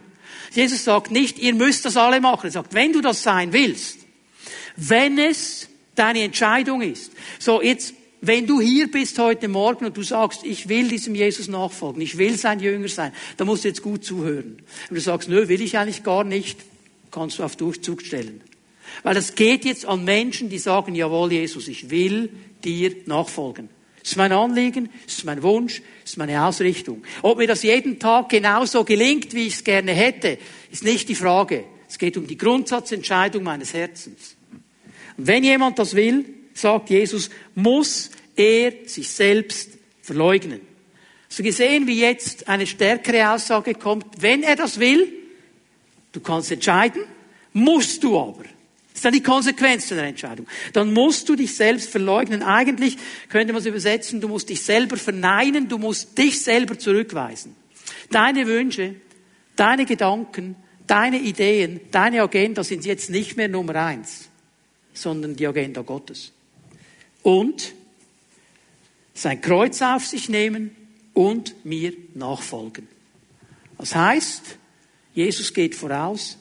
Jesus sagt nicht, ihr müsst das alle machen. Er sagt, wenn du das sein willst, wenn es deine Entscheidung ist. So, jetzt, wenn du hier bist heute Morgen und du sagst, ich will diesem Jesus nachfolgen, ich will sein Jünger sein, dann musst du jetzt gut zuhören. Und du sagst, nö, will ich eigentlich gar nicht, kannst du auf Durchzug stellen. Weil es geht jetzt an Menschen, die sagen, jawohl, Jesus, ich will dir nachfolgen. Das ist mein Anliegen, das ist mein Wunsch, das ist meine Ausrichtung. Ob mir das jeden Tag genauso gelingt, wie ich es gerne hätte, ist nicht die Frage. Es geht um die Grundsatzentscheidung meines Herzens. Und wenn jemand das will, sagt Jesus, muss er sich selbst verleugnen. Du gesehen, wie jetzt eine stärkere Aussage kommt? Wenn er das will, du kannst entscheiden, musst du aber. Das ist dann die Konsequenz deiner Entscheidung. Dann musst du dich selbst verleugnen. Eigentlich könnte man es übersetzen, du musst dich selber verneinen, du musst dich selber zurückweisen. Deine Wünsche, deine Gedanken, deine Ideen, deine Agenda sind jetzt nicht mehr Nummer eins, sondern die Agenda Gottes. Und sein Kreuz auf sich nehmen und mir nachfolgen. Das heißt, Jesus geht voraus,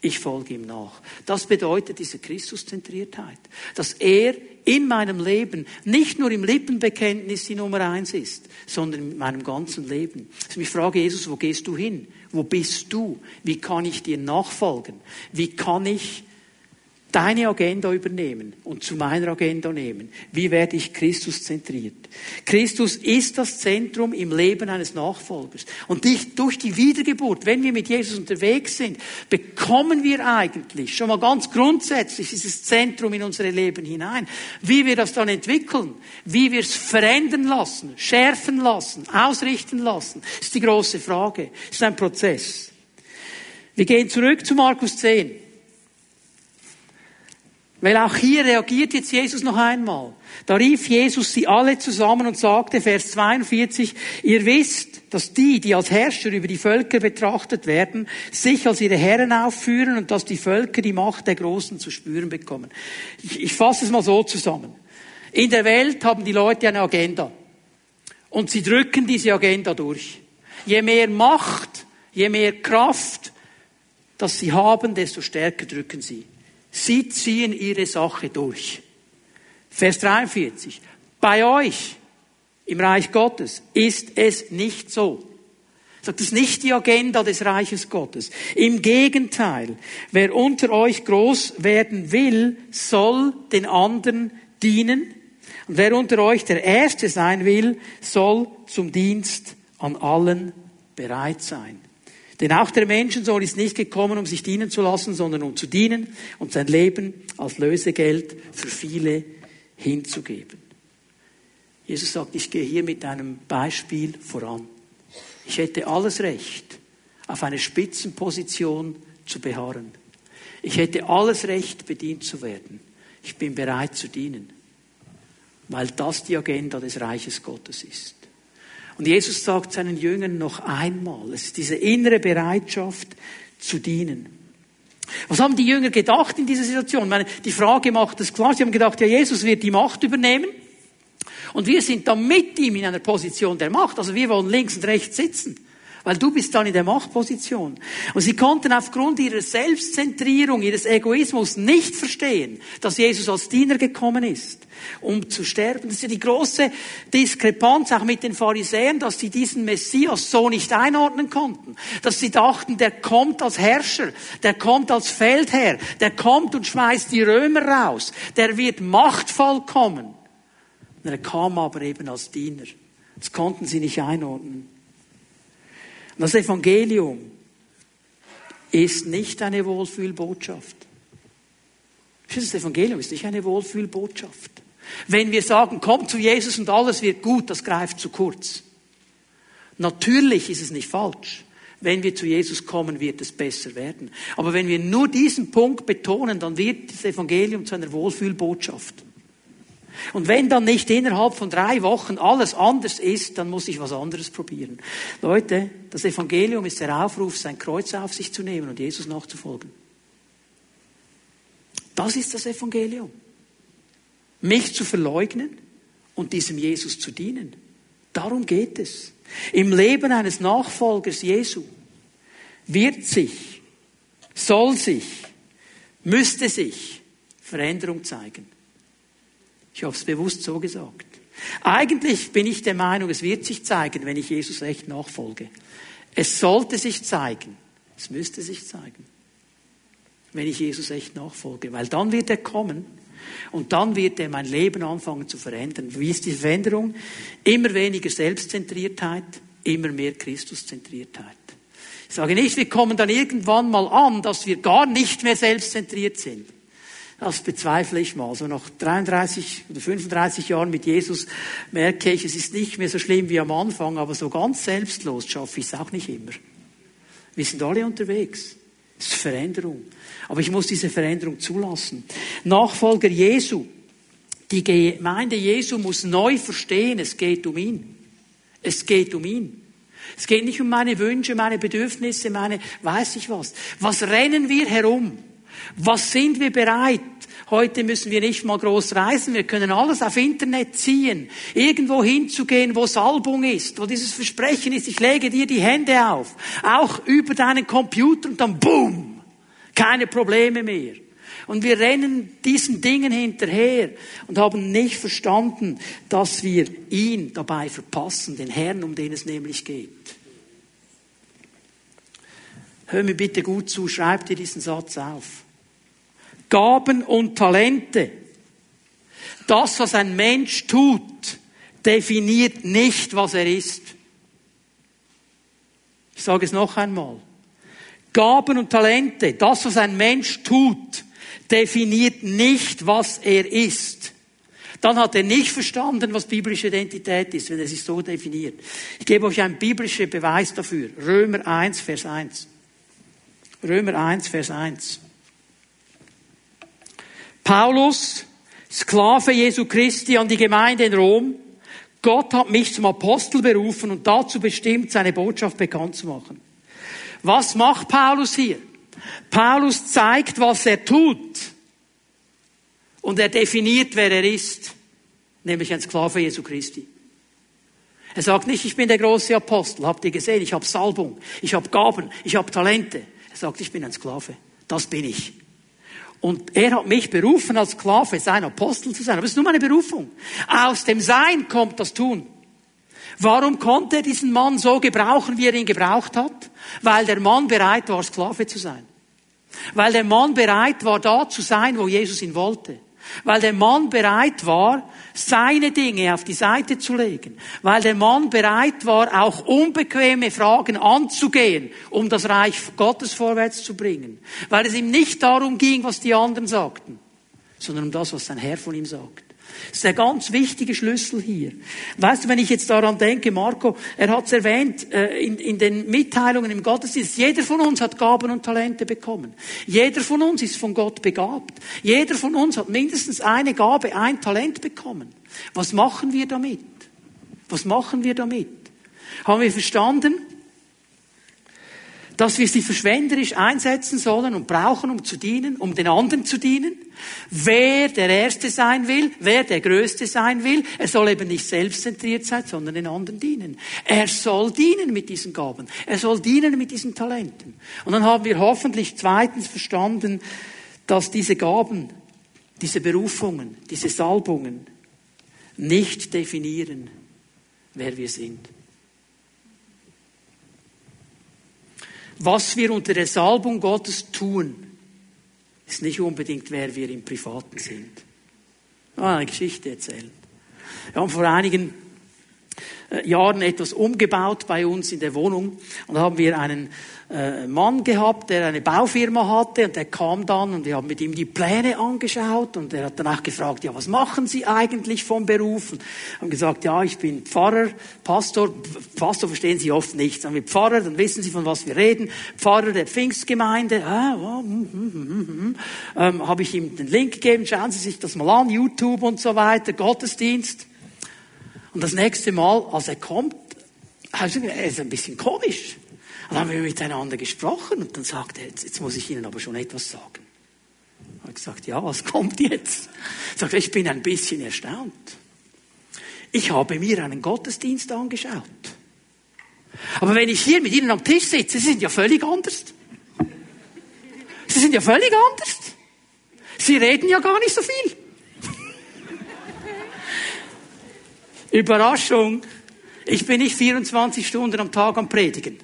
ich folge ihm nach. Das bedeutet diese Christuszentriertheit, dass er in meinem Leben nicht nur im Lippenbekenntnis die Nummer eins ist, sondern in meinem ganzen Leben. Also ich frage Jesus, wo gehst du hin? Wo bist du? Wie kann ich dir nachfolgen? Wie kann ich deine Agenda übernehmen und zu meiner Agenda nehmen? Wie werde ich Christus zentriert? Christus ist das Zentrum im Leben eines Nachfolgers. Und durch die Wiedergeburt, wenn wir mit Jesus unterwegs sind, bekommen wir eigentlich schon mal ganz grundsätzlich dieses Zentrum in unsere Leben hinein. Wie wir das dann entwickeln, wie wir es verändern lassen, schärfen lassen, ausrichten lassen, ist die große Frage. Ist ein Prozess. Wir gehen zurück zu Markus 10. Weil auch hier reagiert jetzt Jesus noch einmal. Da rief Jesus sie alle zusammen und sagte, Vers 42, ihr wisst, dass die, die als Herrscher über die Völker betrachtet werden, sich als ihre Herren aufführen und dass die Völker die Macht der Großen zu spüren bekommen. Ich, ich fasse es mal so zusammen. In der Welt haben die Leute eine Agenda. Und sie drücken diese Agenda durch. Je mehr Macht, je mehr Kraft, das sie haben, desto stärker drücken sie. Sie ziehen ihre Sache durch. Vers 43. Bei euch im Reich Gottes ist es nicht so. Das ist nicht die Agenda des Reiches Gottes. Im Gegenteil, wer unter euch groß werden will, soll den anderen dienen. Und wer unter euch der Erste sein will, soll zum Dienst an allen bereit sein. Denn auch der Menschensohn ist nicht gekommen, um sich dienen zu lassen, sondern um zu dienen und sein Leben als Lösegeld für viele hinzugeben. Jesus sagt, ich gehe hier mit einem Beispiel voran. Ich hätte alles Recht, auf eine Spitzenposition zu beharren. Ich hätte alles Recht, bedient zu werden. Ich bin bereit zu dienen, weil das die Agenda des Reiches Gottes ist. Und Jesus sagt seinen Jüngern noch einmal, es ist diese innere Bereitschaft zu dienen. Was haben die Jünger gedacht in dieser Situation? meine, die Frage macht es klar. Sie haben gedacht, ja, Jesus wird die Macht übernehmen. Und wir sind dann mit ihm in einer Position der Macht. Also wir wollen links und rechts sitzen. Weil du bist dann in der Machtposition. Und sie konnten aufgrund ihrer Selbstzentrierung, ihres Egoismus nicht verstehen, dass Jesus als Diener gekommen ist, um zu sterben. Das ist ja die große Diskrepanz auch mit den Pharisäern, dass sie diesen Messias so nicht einordnen konnten. Dass sie dachten, der kommt als Herrscher, der kommt als Feldherr, der kommt und schmeißt die Römer raus, der wird machtvoll kommen. Und er kam aber eben als Diener. Das konnten sie nicht einordnen. Das Evangelium ist nicht eine Wohlfühlbotschaft. Das Evangelium ist nicht eine Wohlfühlbotschaft. Wenn wir sagen, komm zu Jesus und alles wird gut, das greift zu kurz. Natürlich ist es nicht falsch. Wenn wir zu Jesus kommen, wird es besser werden. Aber wenn wir nur diesen Punkt betonen, dann wird das Evangelium zu einer Wohlfühlbotschaft. Und wenn dann nicht innerhalb von drei Wochen alles anders ist, dann muss ich was anderes probieren. Leute, das Evangelium ist der Aufruf, sein Kreuz auf sich zu nehmen und Jesus nachzufolgen. Das ist das Evangelium. Mich zu verleugnen und diesem Jesus zu dienen. Darum geht es. Im Leben eines Nachfolgers Jesu wird sich, soll sich, müsste sich Veränderung zeigen. Ich habe es bewusst so gesagt. Eigentlich bin ich der Meinung, es wird sich zeigen, wenn ich Jesus echt nachfolge. Es sollte sich zeigen. Es müsste sich zeigen, wenn ich Jesus echt nachfolge. Weil dann wird er kommen und dann wird er mein Leben anfangen zu verändern. Wie ist die Veränderung? Immer weniger Selbstzentriertheit, immer mehr Christuszentriertheit. Ich sage nicht, wir kommen dann irgendwann mal an, dass wir gar nicht mehr selbstzentriert sind. Das bezweifle ich mal. So nach 33 oder 35 Jahren mit Jesus merke ich, es ist nicht mehr so schlimm wie am Anfang, aber so ganz selbstlos schaffe ich es auch nicht immer. Wir sind alle unterwegs. Es ist Veränderung. Aber ich muss diese Veränderung zulassen. Nachfolger Jesu. Die Gemeinde Jesu muss neu verstehen, es geht um ihn. Es geht um ihn. Es geht nicht um meine Wünsche, meine Bedürfnisse, meine, weiß ich was. Was rennen wir herum? Was sind wir bereit? Heute müssen wir nicht mal groß reisen. Wir können alles auf Internet ziehen. Irgendwo hinzugehen, wo Salbung ist, wo dieses Versprechen ist, ich lege dir die Hände auf. Auch über deinen Computer und dann boom. Keine Probleme mehr. Und wir rennen diesen Dingen hinterher und haben nicht verstanden, dass wir ihn dabei verpassen, den Herrn, um den es nämlich geht. Hör mir bitte gut zu, schreib dir diesen Satz auf. Gaben und Talente. Das, was ein Mensch tut, definiert nicht, was er ist. Ich sage es noch einmal. Gaben und Talente, das, was ein Mensch tut, definiert nicht, was er ist. Dann hat er nicht verstanden, was biblische Identität ist, wenn er sich so definiert. Ich gebe euch einen biblischen Beweis dafür. Römer 1, Vers 1. Römer 1, Vers 1. Paulus, Sklave Jesu Christi an die Gemeinde in Rom. Gott hat mich zum Apostel berufen und dazu bestimmt, seine Botschaft bekannt zu machen. Was macht Paulus hier? Paulus zeigt, was er tut. Und er definiert, wer er ist. Nämlich ein Sklave Jesu Christi. Er sagt nicht, ich bin der große Apostel. Habt ihr gesehen? Ich habe Salbung, ich habe Gaben, ich habe Talente. Er sagt, ich bin ein Sklave. Das bin ich. Und er hat mich berufen, als Sklave sein Apostel zu sein. Aber es ist nur meine Berufung. Aus dem Sein kommt das Tun. Warum konnte er diesen Mann so gebrauchen, wie er ihn gebraucht hat? Weil der Mann bereit war, Sklave zu sein. Weil der Mann bereit war, da zu sein, wo Jesus ihn wollte. Weil der Mann bereit war, seine Dinge auf die Seite zu legen. Weil der Mann bereit war, auch unbequeme Fragen anzugehen, um das Reich Gottes vorwärts zu bringen. Weil es ihm nicht darum ging, was die anderen sagten, sondern um das, was sein Herr von ihm sagt. Das ist der ganz wichtige Schlüssel hier. Weißt du, wenn ich jetzt daran denke, Marco, er hat es erwähnt äh, in, in den Mitteilungen im Gottesdienst, jeder von uns hat Gaben und Talente bekommen. Jeder von uns ist von Gott begabt. Jeder von uns hat mindestens eine Gabe, ein Talent bekommen. Was machen wir damit? Was machen wir damit? Haben wir verstanden? Dass wir sie verschwenderisch einsetzen sollen und brauchen, um zu dienen, um den anderen zu dienen. Wer der Erste sein will, wer der Größte sein will, er soll eben nicht selbstzentriert sein, sondern den anderen dienen. Er soll dienen mit diesen Gaben. Er soll dienen mit diesen Talenten. Und dann haben wir hoffentlich zweitens verstanden, dass diese Gaben, diese Berufungen, diese Salbungen nicht definieren, wer wir sind. Was wir unter der Salbung Gottes tun, ist nicht unbedingt, wer wir im Privaten sind. Ich eine Geschichte erzählen. Wir haben vor einigen Jahren etwas umgebaut bei uns in der Wohnung und da haben wir einen äh, Mann gehabt, der eine Baufirma hatte und der kam dann und wir haben mit ihm die Pläne angeschaut und er hat danach gefragt, ja, was machen Sie eigentlich vom Beruf? Und haben gesagt, ja, ich bin Pfarrer, Pastor. Pastor verstehen Sie oft nicht. Dann wir Pfarrer, dann wissen Sie, von was wir reden. Pfarrer der Pfingstgemeinde. Ah, oh, mm, mm, mm, ähm, habe ich ihm den Link gegeben, schauen Sie sich das mal an, YouTube und so weiter, Gottesdienst. Und das nächste Mal, als er kommt, also, er ist ein bisschen komisch. Dann haben wir miteinander gesprochen und dann sagte er, jetzt, jetzt muss ich Ihnen aber schon etwas sagen. Ich habe gesagt, ja, was kommt jetzt? Ich sagte, ich bin ein bisschen erstaunt. Ich habe mir einen Gottesdienst angeschaut. Aber wenn ich hier mit Ihnen am Tisch sitze, Sie sind ja völlig anders. Sie sind ja völlig anders. Sie reden ja gar nicht so viel. Überraschung. Ich bin nicht 24 Stunden am Tag am Predigen.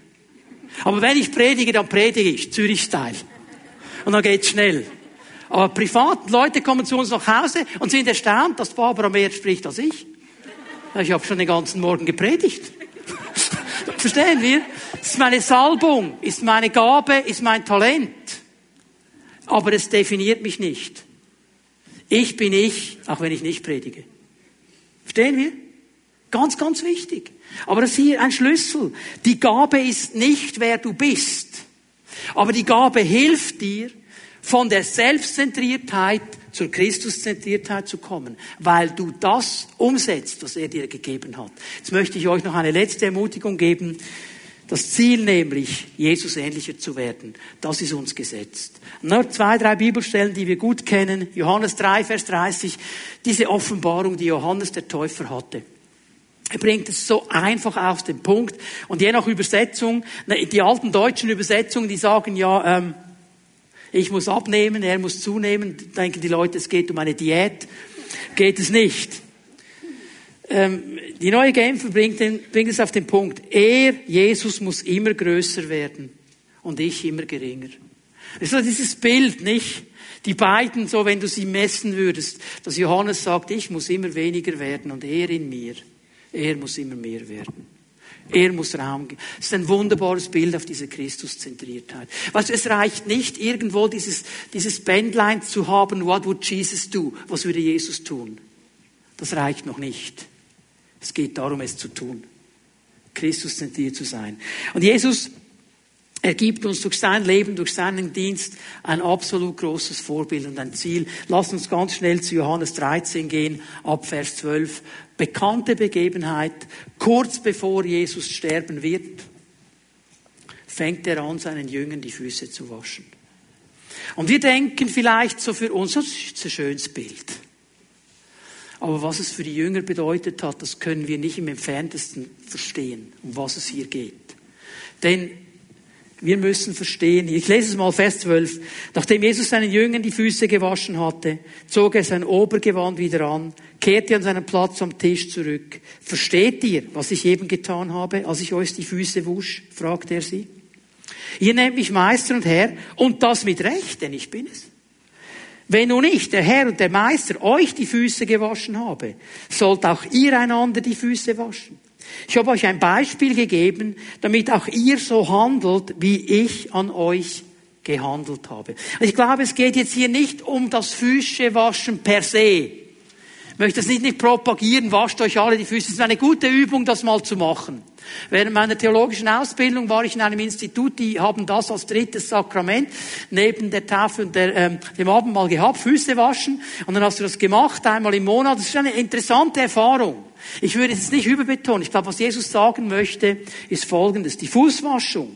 Aber wenn ich predige, dann predige ich Zürich-Style. Und dann geht's schnell. Aber privat, Leute kommen zu uns nach Hause und sind erstaunt, dass Barbara mehr spricht als ich. Ich habe schon den ganzen Morgen gepredigt. (laughs) Verstehen wir? Es ist meine Salbung, ist meine Gabe, ist mein Talent. Aber es definiert mich nicht. Ich bin ich, auch wenn ich nicht predige. Verstehen wir? Ganz, ganz wichtig. Aber das ist hier ein Schlüssel. Die Gabe ist nicht, wer du bist. Aber die Gabe hilft dir, von der Selbstzentriertheit zur Christuszentriertheit zu kommen, weil du das umsetzt, was er dir gegeben hat. Jetzt möchte ich euch noch eine letzte Ermutigung geben. Das Ziel nämlich, Jesus ähnlicher zu werden, das ist uns gesetzt. Nur zwei, drei Bibelstellen, die wir gut kennen. Johannes 3, Vers 30, diese Offenbarung, die Johannes der Täufer hatte. Er bringt es so einfach auf den Punkt. Und je nach Übersetzung, die alten deutschen Übersetzungen, die sagen ja, ähm, ich muss abnehmen, er muss zunehmen. Denken die Leute, es geht um eine Diät. Geht es nicht. Ähm, die neue Genfer bringt, bringt es auf den Punkt. Er, Jesus, muss immer größer werden und ich immer geringer. Das ist dieses Bild, nicht? Die beiden, so wenn du sie messen würdest, dass Johannes sagt, ich muss immer weniger werden und er in mir, er muss immer mehr werden. Er muss Raum geben. Das ist ein wunderbares Bild auf diese Christuszentriertheit. Weißt du, es reicht nicht, irgendwo dieses, dieses Bändlein zu haben, what would Jesus do? Was würde Jesus tun? Das reicht noch nicht. Es geht darum, es zu tun. Christus zentriert zu sein. Und Jesus er gibt uns durch sein Leben, durch seinen Dienst ein absolut großes Vorbild und ein Ziel. Lass uns ganz schnell zu Johannes 13 gehen, ab Vers 12. Bekannte Begebenheit, kurz bevor Jesus sterben wird, fängt er an, seinen Jüngern die Füße zu waschen. Und wir denken vielleicht so für uns, das ist ein schönes Bild. Aber was es für die Jünger bedeutet hat, das können wir nicht im entferntesten verstehen, um was es hier geht. Denn wir müssen verstehen, ich lese es mal Vers 12. Nachdem Jesus seinen Jüngern die Füße gewaschen hatte, zog er sein Obergewand wieder an, kehrte an seinen Platz am Tisch zurück. Versteht ihr, was ich eben getan habe, als ich euch die Füße wusch? fragte er sie. Ihr nennt mich Meister und Herr, und das mit Recht, denn ich bin es. Wenn nun ich, der Herr und der Meister, euch die Füße gewaschen habe, sollt auch ihr einander die Füße waschen. Ich habe euch ein Beispiel gegeben, damit auch ihr so handelt, wie ich an euch gehandelt habe. Ich glaube, es geht jetzt hier nicht um das Füßewaschen per se. Ich möchte das nicht, nicht propagieren, wascht euch alle die Füße. Es ist eine gute Übung, das mal zu machen. Während meiner theologischen Ausbildung war ich in einem Institut, die haben das als drittes Sakrament neben der Tafel und der, ähm, dem Abendmahl gehabt, Füße waschen. Und dann hast du das gemacht, einmal im Monat. Das ist eine interessante Erfahrung. Ich würde es nicht überbetonen. Ich glaube, was Jesus sagen möchte, ist Folgendes. Die Fußwaschung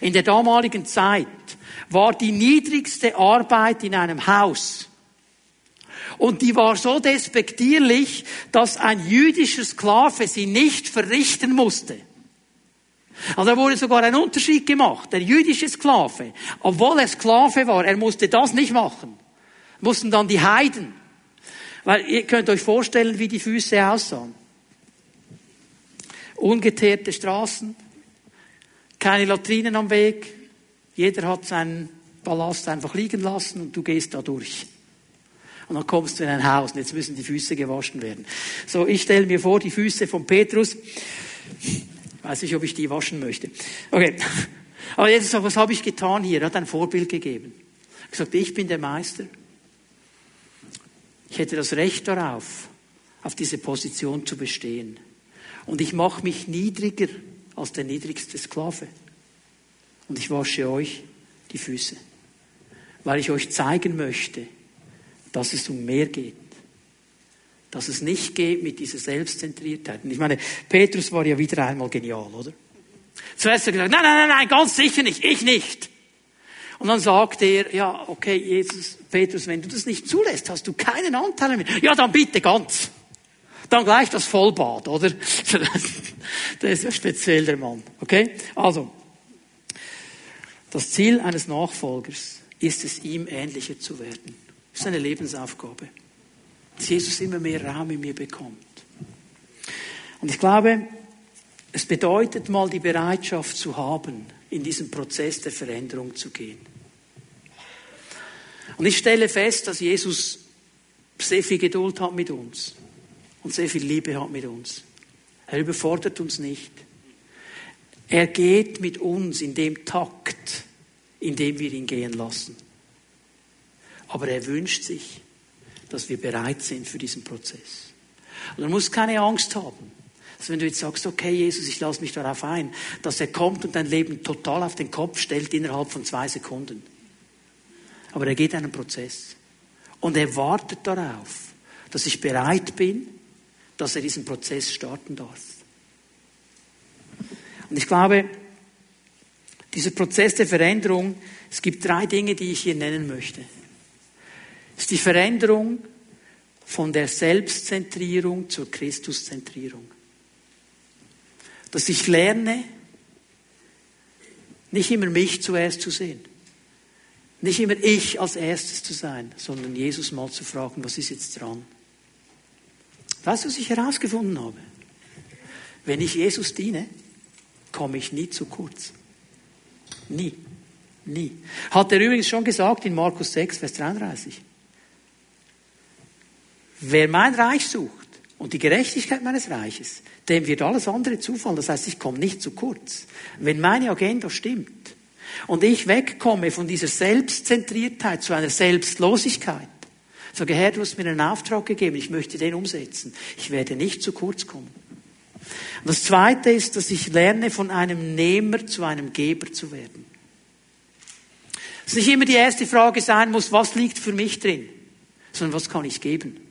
in der damaligen Zeit war die niedrigste Arbeit in einem Haus. Und die war so despektierlich, dass ein jüdischer Sklave sie nicht verrichten musste. Also da wurde sogar ein Unterschied gemacht. Der jüdische Sklave, obwohl er Sklave war, er musste das nicht machen. Mussten dann die Heiden. Weil ihr könnt euch vorstellen, wie die Füße aussahen. Ungeteerte Straßen, keine Latrinen am Weg, jeder hat seinen Ballast einfach liegen lassen und du gehst da durch. Und dann kommst du in ein Haus und jetzt müssen die Füße gewaschen werden. So, ich stelle mir vor, die Füße von Petrus. Weiß nicht, ob ich die waschen möchte. Okay. Aber jetzt sagt, was habe ich getan hier? Er hat ein Vorbild gegeben. Er hat gesagt, ich bin der Meister. Ich hätte das Recht darauf, auf diese Position zu bestehen. Und ich mache mich niedriger als der niedrigste Sklave. Und ich wasche euch die Füße. Weil ich euch zeigen möchte, dass es um mehr geht. Dass es nicht geht mit dieser Selbstzentriertheit. Und ich meine, Petrus war ja wieder einmal genial, oder? Zuerst hat er gesagt, nein, nein, nein, nein, ganz sicher nicht, ich nicht. Und dann sagt er, ja, okay, Jesus, Petrus, wenn du das nicht zulässt, hast du keinen Anteil mehr. Ja, dann bitte ganz. Dann gleich das Vollbad, oder? (laughs) Der ist ja speziell der Mann. Okay? Also, das Ziel eines Nachfolgers ist es, ihm ähnlicher zu werden. Das ist eine Lebensaufgabe. Dass Jesus immer mehr Raum in mir bekommt. Und ich glaube, es bedeutet mal die Bereitschaft zu haben, in diesen Prozess der Veränderung zu gehen. Und ich stelle fest, dass Jesus sehr viel Geduld hat mit uns und sehr viel Liebe hat mit uns. Er überfordert uns nicht. Er geht mit uns in dem Takt, in dem wir ihn gehen lassen. Aber er wünscht sich, dass wir bereit sind für diesen Prozess. Und du musst keine Angst haben. Dass wenn du jetzt sagst, okay, Jesus, ich lasse mich darauf ein, dass er kommt und dein Leben total auf den Kopf stellt innerhalb von zwei Sekunden. Aber er geht einen Prozess. Und er wartet darauf, dass ich bereit bin, dass er diesen Prozess starten darf. Und ich glaube, dieser Prozess der Veränderung, es gibt drei Dinge, die ich hier nennen möchte ist die Veränderung von der Selbstzentrierung zur Christuszentrierung. Dass ich lerne, nicht immer mich zuerst zu sehen. Nicht immer ich als erstes zu sein, sondern Jesus mal zu fragen, was ist jetzt dran? Weißt du, was ich herausgefunden habe? Wenn ich Jesus diene, komme ich nie zu kurz. Nie. Nie. Hat er übrigens schon gesagt in Markus 6, Vers 33. Wer mein Reich sucht und die Gerechtigkeit meines Reiches, dem wird alles andere zufallen. Das heißt, ich komme nicht zu kurz. Wenn meine Agenda stimmt und ich wegkomme von dieser Selbstzentriertheit zu einer Selbstlosigkeit, sage, Herr, du hast mir einen Auftrag gegeben, ich möchte den umsetzen. Ich werde nicht zu kurz kommen. Und das Zweite ist, dass ich lerne, von einem Nehmer zu einem Geber zu werden. Dass nicht immer die erste Frage sein muss, was liegt für mich drin, sondern was kann ich geben.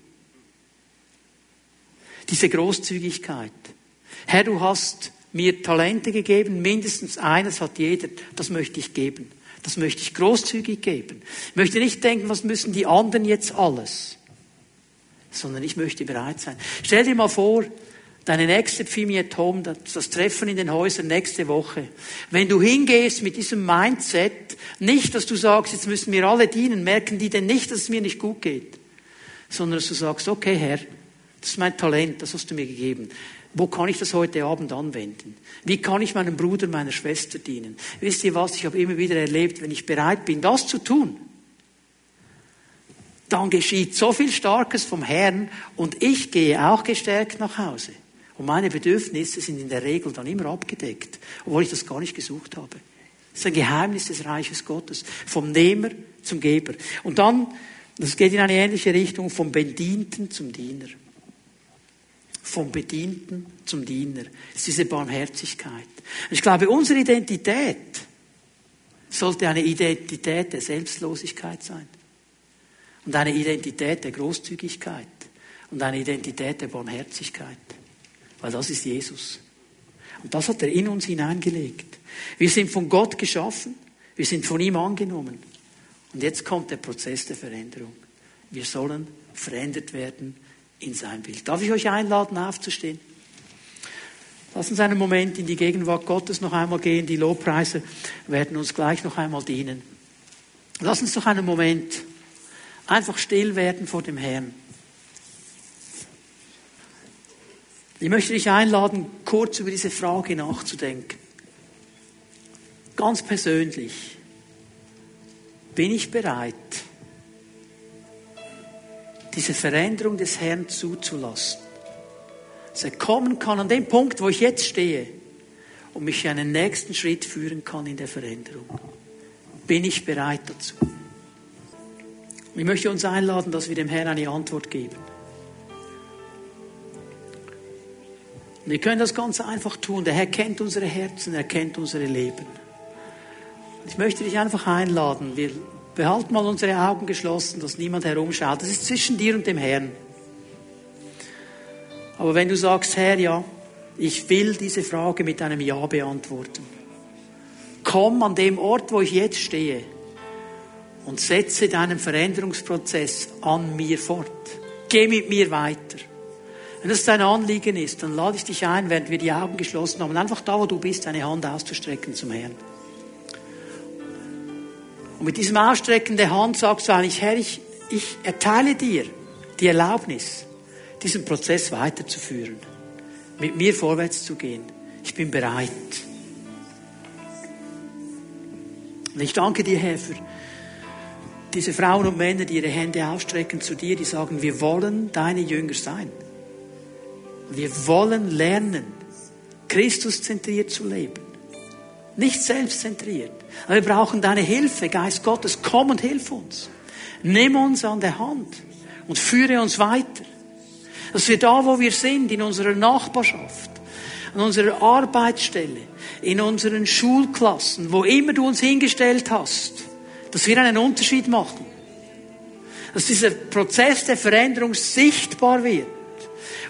Diese Großzügigkeit. Herr, du hast mir Talente gegeben, mindestens eines hat jeder, das möchte ich geben. Das möchte ich großzügig geben. Ich möchte nicht denken, was müssen die anderen jetzt alles, sondern ich möchte bereit sein. Stell dir mal vor, deine nächste Pfimi at Home, das Treffen in den Häusern nächste Woche. Wenn du hingehst mit diesem Mindset, nicht, dass du sagst, jetzt müssen wir alle dienen, merken die denn nicht, dass es mir nicht gut geht, sondern dass du sagst, okay Herr, das ist mein Talent, das hast du mir gegeben. Wo kann ich das heute Abend anwenden? Wie kann ich meinem Bruder, meiner Schwester dienen? Wisst ihr was? Ich habe immer wieder erlebt, wenn ich bereit bin, das zu tun, dann geschieht so viel Starkes vom Herrn und ich gehe auch gestärkt nach Hause. Und meine Bedürfnisse sind in der Regel dann immer abgedeckt, obwohl ich das gar nicht gesucht habe. Das ist ein Geheimnis des Reiches Gottes. Vom Nehmer zum Geber. Und dann, das geht in eine ähnliche Richtung, vom Bedienten zum Diener vom Bedienten zum Diener. Das ist diese Barmherzigkeit. Ich glaube, unsere Identität sollte eine Identität der Selbstlosigkeit sein. Und eine Identität der Großzügigkeit. Und eine Identität der Barmherzigkeit. Weil das ist Jesus. Und das hat er in uns hineingelegt. Wir sind von Gott geschaffen. Wir sind von ihm angenommen. Und jetzt kommt der Prozess der Veränderung. Wir sollen verändert werden in sein Bild. Darf ich euch einladen, aufzustehen? Lass uns einen Moment in die Gegenwart Gottes noch einmal gehen. Die Lobpreise werden uns gleich noch einmal dienen. Lass uns doch einen Moment einfach still werden vor dem Herrn. Ich möchte dich einladen, kurz über diese Frage nachzudenken. Ganz persönlich. Bin ich bereit, diese Veränderung des Herrn zuzulassen. Dass er kommen kann an dem Punkt, wo ich jetzt stehe und mich einen nächsten Schritt führen kann in der Veränderung. Bin ich bereit dazu? Ich möchte uns einladen, dass wir dem Herrn eine Antwort geben. Und wir können das ganz einfach tun. Der Herr kennt unsere Herzen, er kennt unsere Leben. Ich möchte dich einfach einladen. Wir Behalten mal unsere Augen geschlossen, dass niemand herumschaut. Das ist zwischen dir und dem Herrn. Aber wenn du sagst, Herr, ja, ich will diese Frage mit einem Ja beantworten. Komm an dem Ort, wo ich jetzt stehe und setze deinen Veränderungsprozess an mir fort. Geh mit mir weiter. Wenn das dein Anliegen ist, dann lade ich dich ein, während wir die Augen geschlossen haben, einfach da, wo du bist, deine Hand auszustrecken zum Herrn. Und mit diesem Ausstrecken der Hand sagst du eigentlich, Herr, ich, ich erteile dir die Erlaubnis, diesen Prozess weiterzuführen, mit mir vorwärts zu gehen. Ich bin bereit. Und ich danke dir, Herr, für diese Frauen und Männer, die ihre Hände ausstrecken zu dir, die sagen, wir wollen deine Jünger sein. Wir wollen lernen, Christus zentriert zu leben. Nicht selbstzentriert. Aber wir brauchen deine Hilfe, Geist Gottes. Komm und hilf uns. Nimm uns an der Hand und führe uns weiter. Dass wir da, wo wir sind, in unserer Nachbarschaft, an unserer Arbeitsstelle, in unseren Schulklassen, wo immer du uns hingestellt hast, dass wir einen Unterschied machen. Dass dieser Prozess der Veränderung sichtbar wird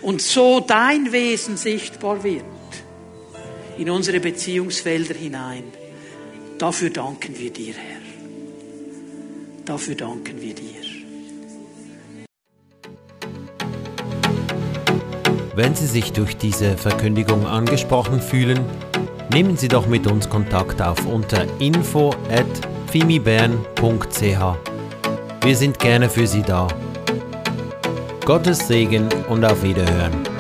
und so dein Wesen sichtbar wird in unsere Beziehungsfelder hinein. Dafür danken wir dir, Herr. Dafür danken wir dir. Wenn Sie sich durch diese Verkündigung angesprochen fühlen, nehmen Sie doch mit uns Kontakt auf unter info at fimibern.ch. Wir sind gerne für Sie da. Gottes Segen und auf Wiederhören.